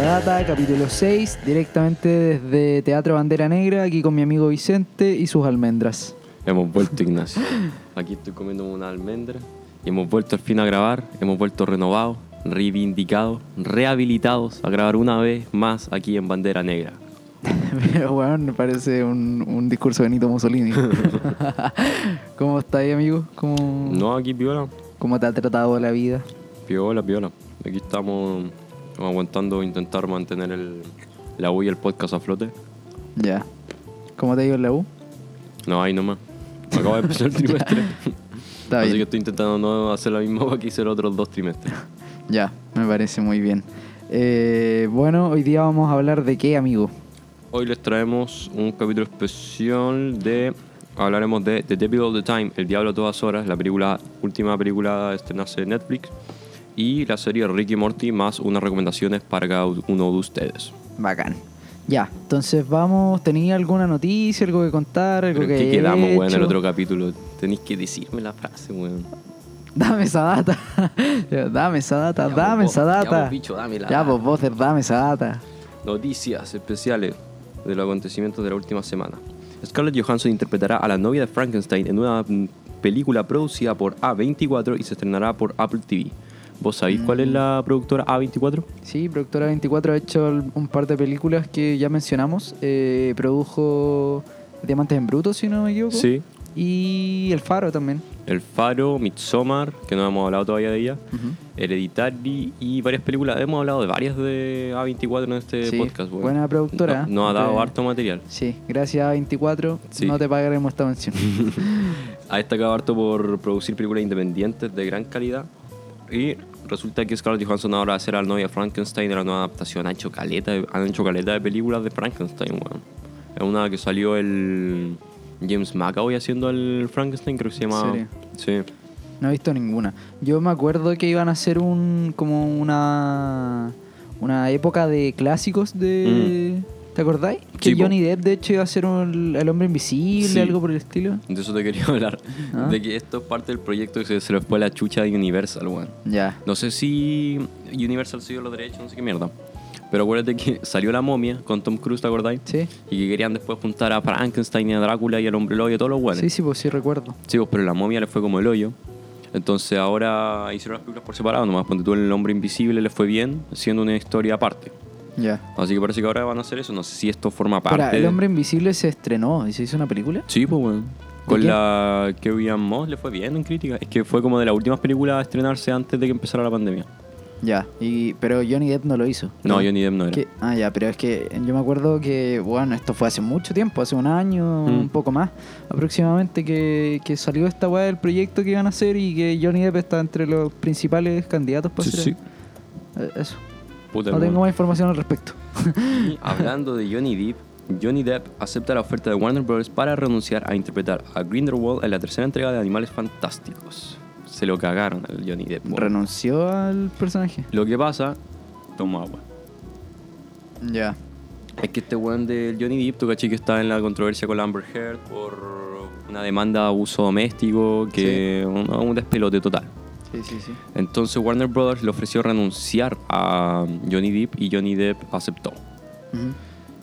Data, capítulo 6, directamente desde Teatro Bandera Negra, aquí con mi amigo Vicente y sus almendras. Hemos vuelto, Ignacio. Aquí estoy comiendo una almendra. Y hemos vuelto al fin a grabar. Hemos vuelto renovados, reivindicados, rehabilitados a grabar una vez más aquí en Bandera Negra. Pero bueno, me parece un, un discurso de Benito Mussolini. ¿Cómo estás ahí, amigo? ¿Cómo, No, aquí piola. ¿Cómo te ha tratado la vida? Piola, piola. Aquí estamos aguantando intentar mantener el, la U y el podcast a flote. Ya. ¿Cómo te ha ido en la U? No, ahí nomás. Acabo de empezar el trimestre. Está Así bien. que estoy intentando no hacer la misma hueá que hice los otros dos trimestres. Ya, me parece muy bien. Eh, bueno, hoy día vamos a hablar de qué, amigo. Hoy les traemos un capítulo especial de. Hablaremos de The Devil All the Time, El Diablo a todas horas, la película, última película estrenada de Netflix. Y la serie Ricky Morty, más unas recomendaciones para cada uno de ustedes. Bacán. Ya, entonces vamos, ¿tenía alguna noticia, algo que contar, algo Pero que ¿en qué hayas quedamos, weón, en el otro capítulo? Tenéis que decirme la frase, weón. Dame esa data. dame esa data, Ya, dame vos, esa ya, data. vos, bicho, dame la Ya, data. pues, Bother, dame esa data. Noticias especiales de los acontecimientos de la última semana. Scarlett Johansson interpretará a la novia de Frankenstein en una película producida por A24 y se estrenará por Apple TV. ¿Vos sabéis cuál Mm. es la productora A24? Sí, Productora 24 ha hecho un par de películas que ya mencionamos. Eh, produjo Diamantes en Bruto, si no me equivoco. Sí. Y El Faro también. El Faro, Midsommar, que no hemos hablado todavía de ella. Hereditary y varias películas. Hemos hablado de varias de A24 en este Sí, podcast. buena productora. No, nos ha dado Eh, harto material. Sí, gracias a 24 Sí. no te pagaremos esta mención. Ha destacado harto por producir películas independientes de gran calidad. Y resulta que Scarlett Johansson ahora va a ser la novia Frankenstein de la nueva adaptación. Han hecho caleta, de- han hecho caleta de películas de Frankenstein, weón. Es una que salió el James McAvoy haciendo el Frankenstein, creo que se llama. ¿Serio? Sí. No he visto ninguna. Yo me acuerdo que iban a hacer un como una una época de clásicos de ¿Te acordáis? Que. Johnny Depp de hecho iba a ser un- el hombre invisible, Sí. algo por el estilo. De eso te quería hablar. Ah. De que esto es parte del proyecto que se, se le fue la chucha de Universal, weón. Ya. No sé si Universal dio los derechos, no sé qué mierda. Pero acuérdate que salió la momia con Tom Cruise, ¿te acordáis? Sí. Y que querían después juntar a Frankenstein y a Drácula y al hombre lobo y a todos los buenos. Sí, sí, pues sí recuerdo. Sí, pues, pero la momia le fue como el hoyo. Entonces ahora hicieron las películas por separado, nomás ponte tú el hombre invisible le fue bien, siendo una historia aparte. Ya. Así que parece que ahora van a hacer eso. No sé si esto forma parte. El de- hombre invisible se estrenó y se hizo una película. Sí, pues bueno. Con quién? la Ann Moss le fue bien en crítica. Es que fue como de las últimas películas a estrenarse antes de que empezara la pandemia. Ya. Y pero Johnny Depp no lo hizo. No, Johnny Depp no era. Que- ah, ya, pero es que yo me acuerdo que, bueno, esto fue hace mucho tiempo, hace un año, Mm. un poco más aproximadamente, que, que salió esta weá del proyecto que iban a hacer y que Johnny Depp está entre los principales candidatos para Sí, ser. sí. Eh, Eso. Puta, no tengo más información al respecto. Y hablando de Johnny Depp, Johnny Depp acepta la oferta de Warner Bros. para renunciar a interpretar a Grindelwald en la tercera entrega de Animales Fantásticos. Se lo cagaron al Johnny Depp. Renunció al personaje. Lo que pasa, toma agua. Ya. Es que este weón del Johnny Depp, tu caché que está en la controversia con la Amber Heard por una demanda de abuso doméstico, que un, un despelote total. Sí, sí, sí. Entonces Warner Brothers le ofreció renunciar a Johnny Depp y Johnny Depp aceptó.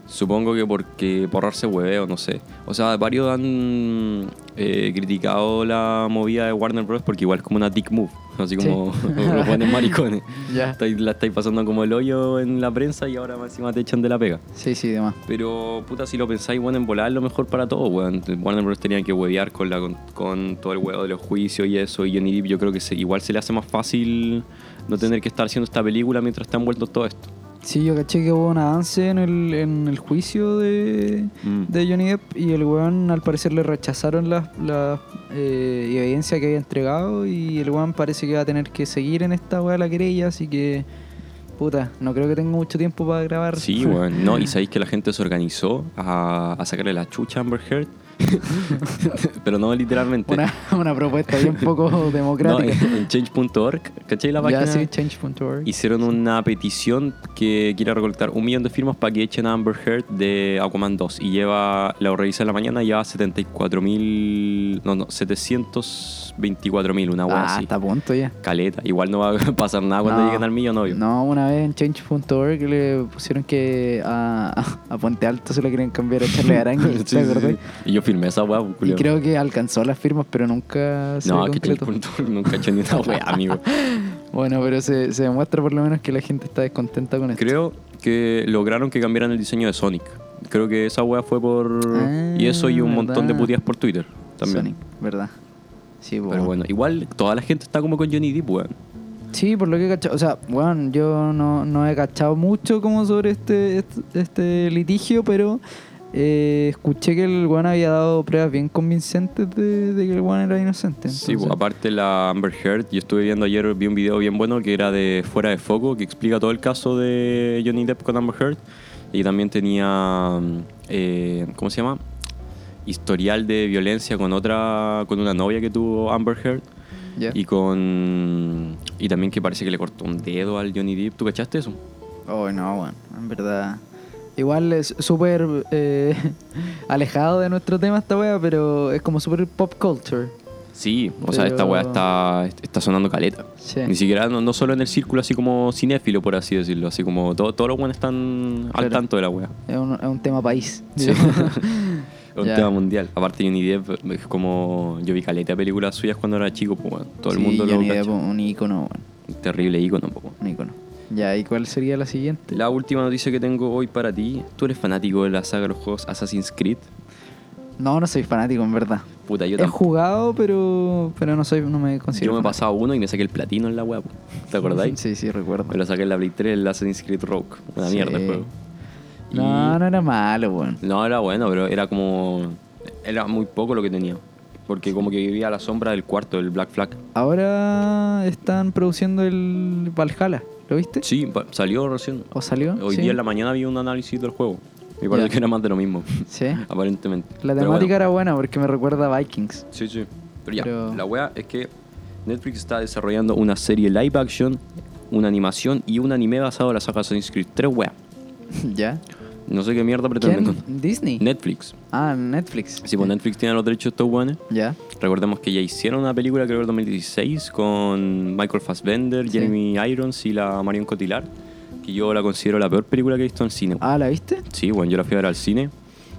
Supongo que porque por ahorrarse hueveo, no sé. O sea, varios han eh, criticado la movida de Warner Bros. porque igual es como una dick move. Así como los buenos maricones. Ya. Estáis- La estáis pasando como el hoyo en la prensa y ahora encima te echan de la pega. Sí, sí, demás. Pero, puta, si lo pensáis, bueno, en volar es lo mejor para todos, weón. Warner Bros. tenía que huevear con, la, con, con todo el huevo de los juicios y eso. Y Johnny Depp yo creo que se- igual se le hace más fácil no tener que estar haciendo esta película mientras está envuelto todo esto. Sí, yo caché que hubo un avance en el, en el juicio de, Mm. de Johnny Depp y el weón al parecer le rechazaron las la, eh, evidencia que había entregado y el weón parece que va a tener que seguir en esta weá la querella, así que puta, no creo que tenga mucho tiempo para grabar. Sí, weón. No, y sabéis que la gente se organizó a, a sacarle la chucha a Amber Heard Pero no literalmente. Una, una propuesta bien poco No, democrática. en en change.org, ¿cachai la página? ya sí, change.org. Hicieron una petición que quiere recolectar un millón de firmas para que echen a Amber Heard de Aquaman 2. Y lleva, la revisé en la mañana, lleva 74 mil. No, no, 724 mil, una hueá Ah, así. está a punto ya. Caleta. Igual no va a pasar nada cuando No. lleguen al millón, obvio. No, una vez en change.org le pusieron que a, a Puente Alto se le querían cambiar a Charlie Arango. Sí, ¿Te sí, acordás? sí. Y yo firmé esa weá, Y culiao. creo que alcanzó las firmas, pero nunca se No, que change.org nunca he hecho ni una weá, amigo. Bueno, pero se, se demuestra por lo menos que la gente está descontenta con esto. Creo que lograron que cambiaran el diseño de Sonic. Creo que esa weá fue por. Ah, y eso y un montón de puteas por Twitter también. Sonic, ¿verdad? Sí, Pero bueno, igual toda la gente está como con Johnny Depp, weón. Sí, por lo que he cachado. O sea, bueno, yo no, no he cachado mucho como sobre este, este, este litigio, pero eh, escuché que el Juan había dado pruebas bien convincentes de, de que el Juan era inocente. Sí, pues, aparte la Amber Heard, yo estuve viendo ayer, vi un video bien bueno que era de Fuera de Foco, que explica todo el caso de Johnny Depp con Amber Heard. Y también tenía, mm, eh, ¿cómo se llama? Historial de violencia con otra, con una novia que tuvo Amber Heard. Y con. Y también que parece que le cortó un dedo al Johnny Depp. ¿Tú cachaste eso? Oh, no, bueno, en verdad. Igual es súper eh, alejado de nuestro tema esta wea, pero es como súper pop culture. Sí, o sea, esta weá está, está sonando caleta. Sí. Ni siquiera, no, no solo en el círculo así como cinéfilo, por así decirlo. Así como todo- todos los buenos están al Claro. tanto de la weá. Es un, es un tema país. Sí. un Ya. tema mundial. Aparte, Johnny Depp es como. Yo vi caleta de películas suyas cuando era chico, pues bueno, todo el Sí, mundo Johnny lo Depp, un ícono, bueno, Un terrible ícono, pues, un ícono. Ya, ¿y cuál sería la siguiente? La última noticia que tengo hoy para ti. ¿Tú eres fanático de la saga de los juegos Assassin's Creed? No, no soy fanático, en verdad. Puta, yo He jugado, pero, pero no soy, no me Yo considero. me he pasado uno y me saqué el platino en la weá, po. ¿te acordáis? Sí, sí, recuerdo. Me lo saqué en la Play 3, el Assassin's Creed Rogue. Una Sí. mierda el juego. Y- No, no era malo, weón. No, era bueno, pero era como. Era muy poco lo que tenía. Porque como que vivía a la sombra del cuarto, del Black Flag. Ahora están produciendo el Valhalla. ¿Lo viste? Sí, salió recién. ¿O salió? Hoy Sí. día en la mañana vi un análisis del juego. Me parece Ya. que era más de lo mismo, Sí. aparentemente. La Pero temática bueno, era buena porque me recuerda a Vikings. Sí, sí. Pero ya, Pero- la wea es que Netflix está desarrollando una serie live action, una animación y un anime basado en la saga Assassin's Creed. Tres weas. ¿Ya? No sé qué mierda pretenden ¿Quién? con ¿Disney? Netflix. Ah, Netflix. Sí, pues Netflix tiene los derechos de estos weones. ¿Ya? Recordemos que ya hicieron una película, creo que en 2016, con Michael Fassbender, Sí. Jeremy Irons y la Marion Cotillard, que yo la considero la peor película que he visto en cine. Ah, ¿la viste? Sí, bueno, yo la fui a ver al cine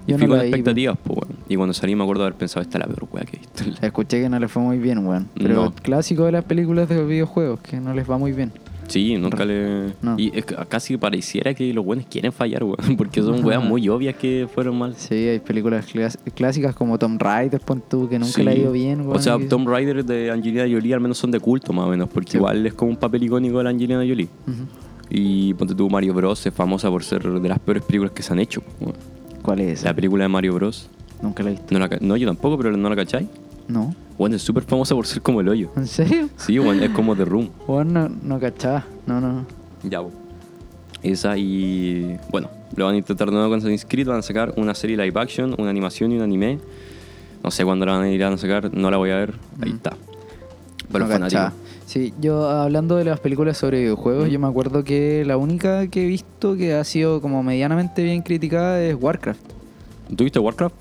y Yo fui no con la vi, expectativas, pues, bueno. Y cuando salí me acuerdo de haber pensado, esta es la peor wea que he visto. Escuché que no le fue muy bien, weón. Pero No. clásico de las películas de videojuegos, que no les va muy bien. Sí, nunca le... No. Y es que casi pareciera que los buenos quieren fallar, weón, porque son weas muy obvias que fueron mal. Sí, hay películas clás- clásicas como Tom Raider, pon tú, que nunca Sí. le ha ido bien, weón. O sea, que- Tomb Raider de Angelina Jolie al menos son de culto, más o menos, porque Sí. igual es como un papel icónico de la Angelina Jolie. Y ponte tú, Mario Bros. es famosa por ser de las peores películas que se han hecho. weón. ¿Cuál es esa? La película de Mario Bros. Nunca la he visto. No, la no, yo tampoco, pero no la cachai. No. Bueno, es súper famosa por ser como el hoyo. ¿En serio? Sí, bueno, es como The Room. Weón, no, no cachaba. No, no. Ya, bo. Esa y. Bueno, lo van a intentar de nuevo con Assassin's Creed. Van a sacar una serie live action, una animación y un anime. No sé cuándo la van a ir a sacar, no la voy a ver. Ahí Mm. está. Pero No fanático. Sí, yo hablando de las películas sobre videojuegos, Mm. yo me acuerdo que la única que he visto que ha sido como medianamente bien criticada es Warcraft. ¿Tú viste Warcraft?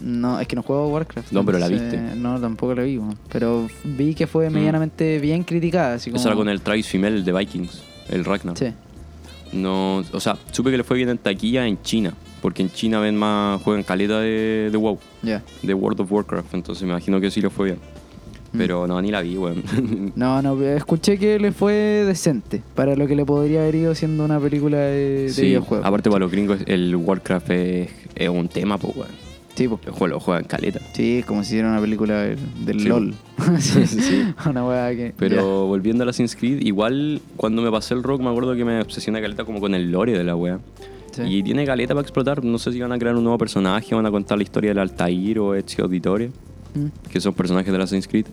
No, es que no juego Warcraft. No, pero la entonces, viste. No, tampoco la vi, pero vi que fue medianamente bien criticada. Así como... Esa era con el Travis Fimmel de Vikings, el Ragnar. Sí. No, o sea, supe que le fue bien en taquilla en China. Porque en China ven más, juegan caleta de, de WoW, Ya. de World of Warcraft. Entonces me imagino que sí le fue bien. Mm. Pero no, ni la vi, weón. No, no, escuché que le fue decente para lo que le podría haber ido siendo una película de, de sí, videojuegos. aparte para los gringos el Warcraft es, es un tema, pues, weón. Sí, po. El juego lo juegan caleta. Sí, es como si hiciera una película del, del Sí. LOL. Sí, sí, sí. Una weá que. Pero volviendo a la Assassin's Creed, igual cuando me pasé el rock me acuerdo que me obsesioné caleta como con el lore de la wea. Sí. Y tiene caleta para explotar. No sé si van a crear un nuevo personaje, van a contar la historia del Altair o Ezio Auditore, ya. Mm. que son personajes de la Assassin's Creed.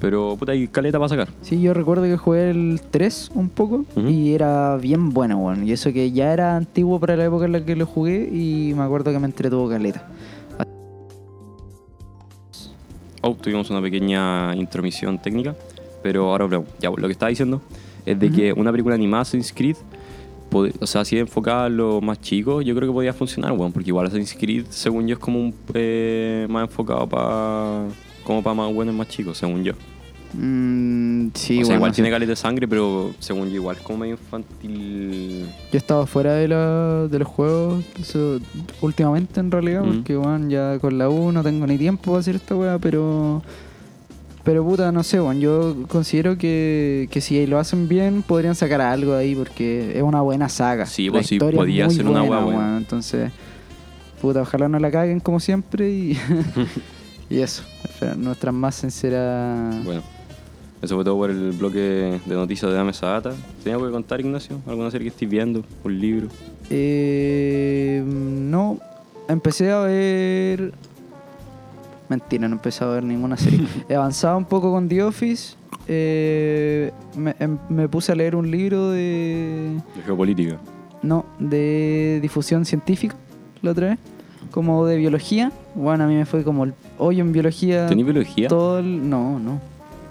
Pero puta, hay caleta para sacar. Sí, yo recuerdo que jugué el 3 un poco Ujú. y era bien bueno, weón. Y eso que ya era antiguo para la época en la que lo jugué y me acuerdo que me entretuvo caleta. Oh, tuvimos una pequeña intromisión técnica, pero ahora hablamos. Ya, lo que estaba diciendo es de que una película animada Assassin's Creed, o sea, si enfocada a los más chicos, yo creo que podría funcionar, weón, porque igual Assassin's Creed, según yo, es como un, eh, más enfocado para como para más buenos más chicos, según yo. Mm, sí, o sea, bueno, igual sí. tiene caleta de sangre, pero según yo, igual es como medio infantil. Yo he estado fuera de, la, de los juegos eso, últimamente en realidad, Mm. porque bueno, ya con la U no tengo ni tiempo para hacer esta weá, pero. Pero puta, no sé, bueno, yo considero que, que si lo hacen bien podrían sacar algo de ahí porque es una buena saga. Sí, pues sí, podía ser una weá Entonces, puta, ojalá no la caguen como siempre y. y eso, espera, nuestras más sinceras. Bueno, eso fue todo por el bloque de noticias de Dame data. ¿Tenía algo que contar, Ignacio? ¿Alguna serie que estés viendo? ¿Un libro? Eh, no, empecé a ver. Mentira, no empecé a ver ninguna serie. He avanzado un poco con The Office. eh, me, em- me puse a leer un libro de. De geopolítica. No, de difusión científica la otra vez. Como de biología. Bueno, a mí me fue como el hoyo en biología. ¿Tenís biología? Todo el- No, no.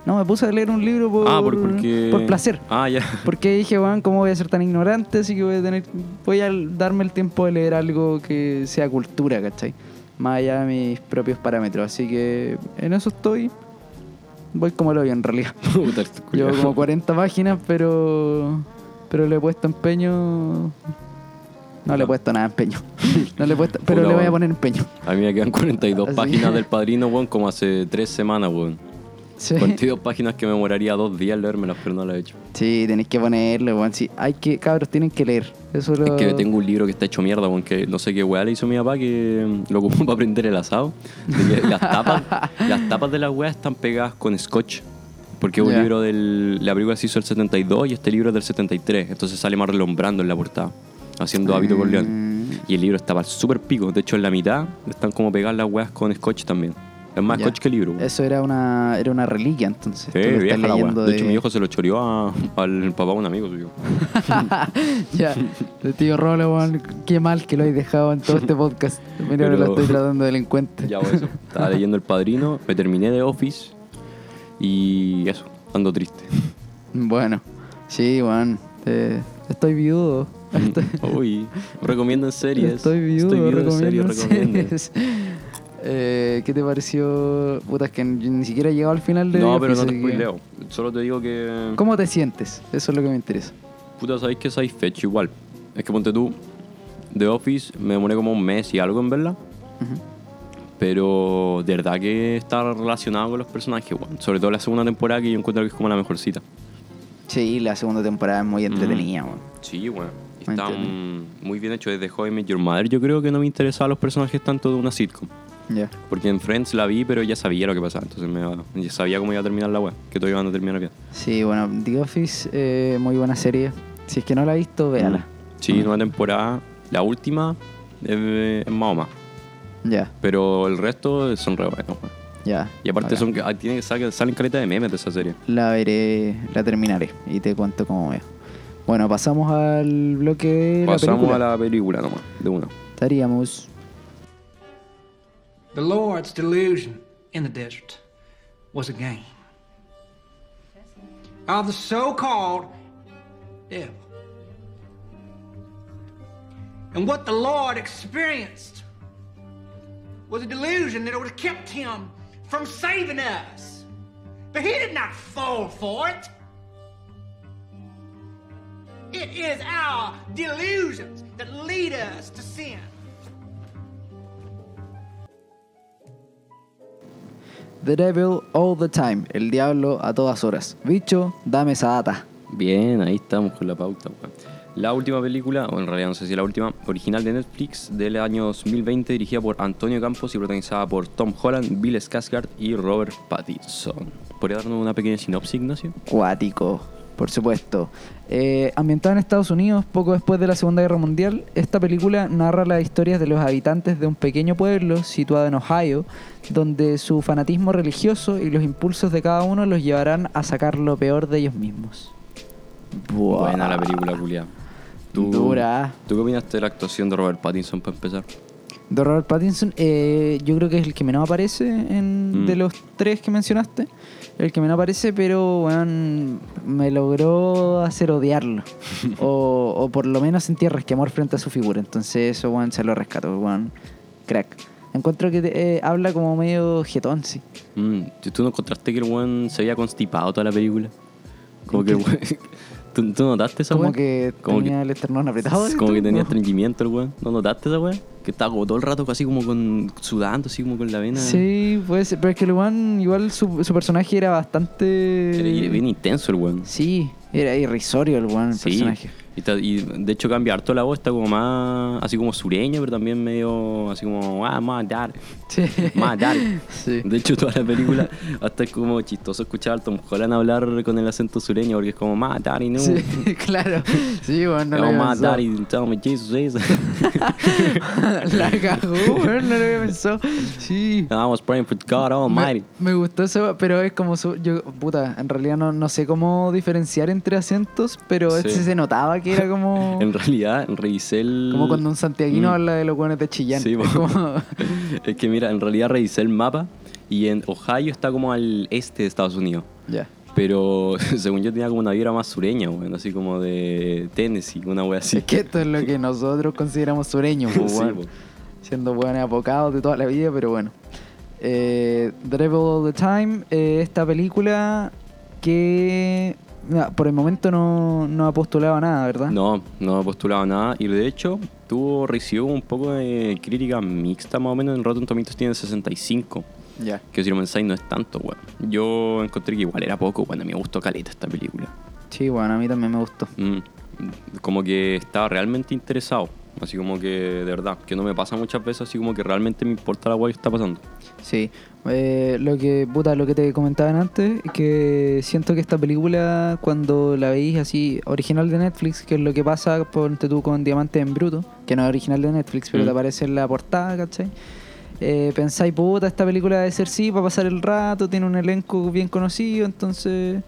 No, me puse a leer un libro por, ah, por, porque... por placer. Ah, ya. Porque dije, weón, ¿cómo voy a ser tan ignorante? Así que voy a tener, voy a darme el tiempo de leer algo que sea cultura, ¿cachai? Más allá de mis propios parámetros. Así que en eso estoy. Voy como lo vi en realidad. Este Llevo como 40 páginas, pero. Pero le he puesto empeño. No le he puesto nada empeño. No le he puesto, pero le voy a poner empeño. A mí me quedan 42 Así. páginas del Padrino, weón, como hace 3 semanas, weón. Sí, 42 páginas que me demoraría dos días leérmelas, pero no las he hecho. sí tenéis que ponerle, weón. Sí, hay que, cabros, tienen que leer. Eso lo... Es que tengo un libro que está hecho mierda, weón, que no sé qué weá le hizo mi papá que lo ocupó para prender el asado. Las, tapas, las tapas de las weas están pegadas con scotch. Porque es un Ya. libro del. La película se hizo el 72 y este libro es del 73. Entonces sale más relombrando en la portada. Haciendo hábito con León. Mm, Y el libro estaba súper pico. De hecho, en la mitad están como pegadas las weas con scotch también. Es más Ya. scotch que libro. Eso era una, era una reliquia, entonces. Sí, vieja la De hecho, mi hijo se lo choreó a- al papá de un amigo suyo. ya, el tío Rolo, weón, qué mal que lo hay dejado en todo este podcast. Mira, Pero- lo estoy tratando de delincuente. Ya, pues eso. Estaba leyendo El Padrino, me terminé de Office y eso, ando triste. Bueno, sí, weón. eh, estoy viudo. Estoy, Uy, recomiendan series. estoy viudo, Estoy viudo en recomiendo series, recomienden. Eh, ¿Qué te pareció? Puta, es que ni siquiera he llegado al final de No, pero no te así que- spoileo. Solo te digo que. ¿Cómo te sientes? Eso es lo que me interesa. Puta, sabéis que satisfecho igual. Es que ponte tú, The Office me demoré como un mes y algo en verla. Pero de verdad que está relacionado con los personajes, weón. Sobre todo la segunda temporada que yo encuentro que es como la mejorcita. Sí, la segunda temporada es muy entretenida, weón. Sí, weón. Y Me Está muy bien hecho desde How I Met Your Mother. Yo creo que no me interesaban los personajes tanto de una sitcom. Ya. Porque en Friends la vi, pero ya sabía lo que pasaba. Entonces me, iba- ya sabía cómo iba a terminar la web. Que todo iban a terminar bien. Sí, bueno, The Office, eh, muy buena serie. Si es que no la has visto, véala. Mm. Sí, nueva temporada. La última es, es más o más. Ya, Pero el resto son re buenos. ya. Y aparte Bacán. son, que- tiene que salen, salen caleta de memes de esa serie. La veré, la terminaré y te cuento cómo veo. Bueno, pasamos al bloque de la Pasamos película. a la película nomás, de una. Estaríamos. The Lord's delusion in the desert was a game of the so called devil. And what the Lord experienced was a delusion that would have kept him from saving us. But he did not fall for it. It is our delusions that lead us to sin. The Devil All the Time. El diablo a todas horas. Bicho, dame esa data. Bien, ahí estamos con la pauta. La última película, o en realidad no sé si es la última, original de Netflix del año 2020, dirigida por Antonio Campos y protagonizada por Tom Holland, Bill Skarsgård y Robert Pattinson. ¿Podría darnos una pequeña sinopsis, Ignacio? Cuático, por supuesto. Eh, ambientada en Estados Unidos, poco después de la Segunda Guerra Mundial, esta película narra las historias de los habitantes de un pequeño pueblo situado en Ohio, donde su fanatismo religioso y los impulsos de cada uno los llevarán a sacar lo peor de ellos mismos. Buah. Buena la película, Julia. Dura. ¿Tú qué opinaste de la actuación de Robert Pattinson para empezar? De Robert Pattinson, eh, yo creo que es el que menos aparece en, Mm. de los tres que mencionaste. El que menos aparece, pero weón, me logró hacer odiarlo. o, o por lo menos sentir resquemor frente a su figura. Entonces eso, weón, se lo rescato, weón. Crack. Encuentro que eh, habla como medio jetón, sí. Mm, ¿tú- ¿Tú no encontraste que el weón se había constipado toda la película? Como que el weón... ¿Tú, tú notaste esa Como weón? que Como tenía que- el esternón apretado. Como que tenía estreñimiento el weón. ¿No notaste esa weón? Que estaba como todo el rato así como con sudando, así como con la vena. Sí, puede ser. Pero es que el weón, igual su, su personaje era bastante. Era bien intenso el weón. Sí, era irrisorio el weón, el Sí. personaje. Y, ta- y de hecho cambia harto la voz, está como más así como sureña, pero también medio así como, ah, my dad, Sí. my dad. Sí. De hecho, toda la película hasta es como chistoso escuchar al Tom Holland hablar con el acento sureño, porque es como, my daddy, no. Sí, claro. Sí, weón, no my pensado. daddy, tell me Jesus. La cagó, weón, no lo había pensado. Sí. I was praying for God Almighty. Me, me gustó eso, pero es como su, yo, puta, en realidad no, no sé cómo diferenciar entre acentos, pero Sí. ese se notaba que era como En realidad, revisé el. como cuando un santiaguino Mm. habla de los buenos de Chillán. Sí, Es como- Es que mira, en realidad revisé el mapa y en Ohio está como al este de Estados Unidos. ya. Pero según yo tenía como una vibra más sureña, weón, así como de Tennessee, una wea así. Es que esto es lo que nosotros consideramos sureños, po, Sí, po. siendo buenos abocados de toda la vida, pero bueno. Eh, The Devil All the Time, eh, esta película que por el momento no, no ha postulado nada, ¿verdad? No, no he postulado nada. Y de hecho, tuvo recibió un poco de crítica mixta, más o menos. En Rotten Tomatoes tiene 65. Ya. Que si no pensáis, no es tanto, weón. Yo encontré que igual era poco, bueno, a mí me gustó caleta esta película. Sí, bueno, a mí también me gustó. Mm, como que estaba realmente interesado. Así como que, de verdad, que no me pasa muchas veces, así como que realmente me importa la weá que está pasando. Sí. Eh, lo que, puta, lo que te comentaban antes, que siento que esta película, cuando la veis así, original de Netflix, que es lo que pasa, ponte tú con Diamante en Bruto, que no es original de Netflix, pero Mm. te aparece en la portada, ¿cachai? Eh, pensáis, puta, esta película debe ser sí, para pasar el rato, tiene un elenco bien conocido, entonces,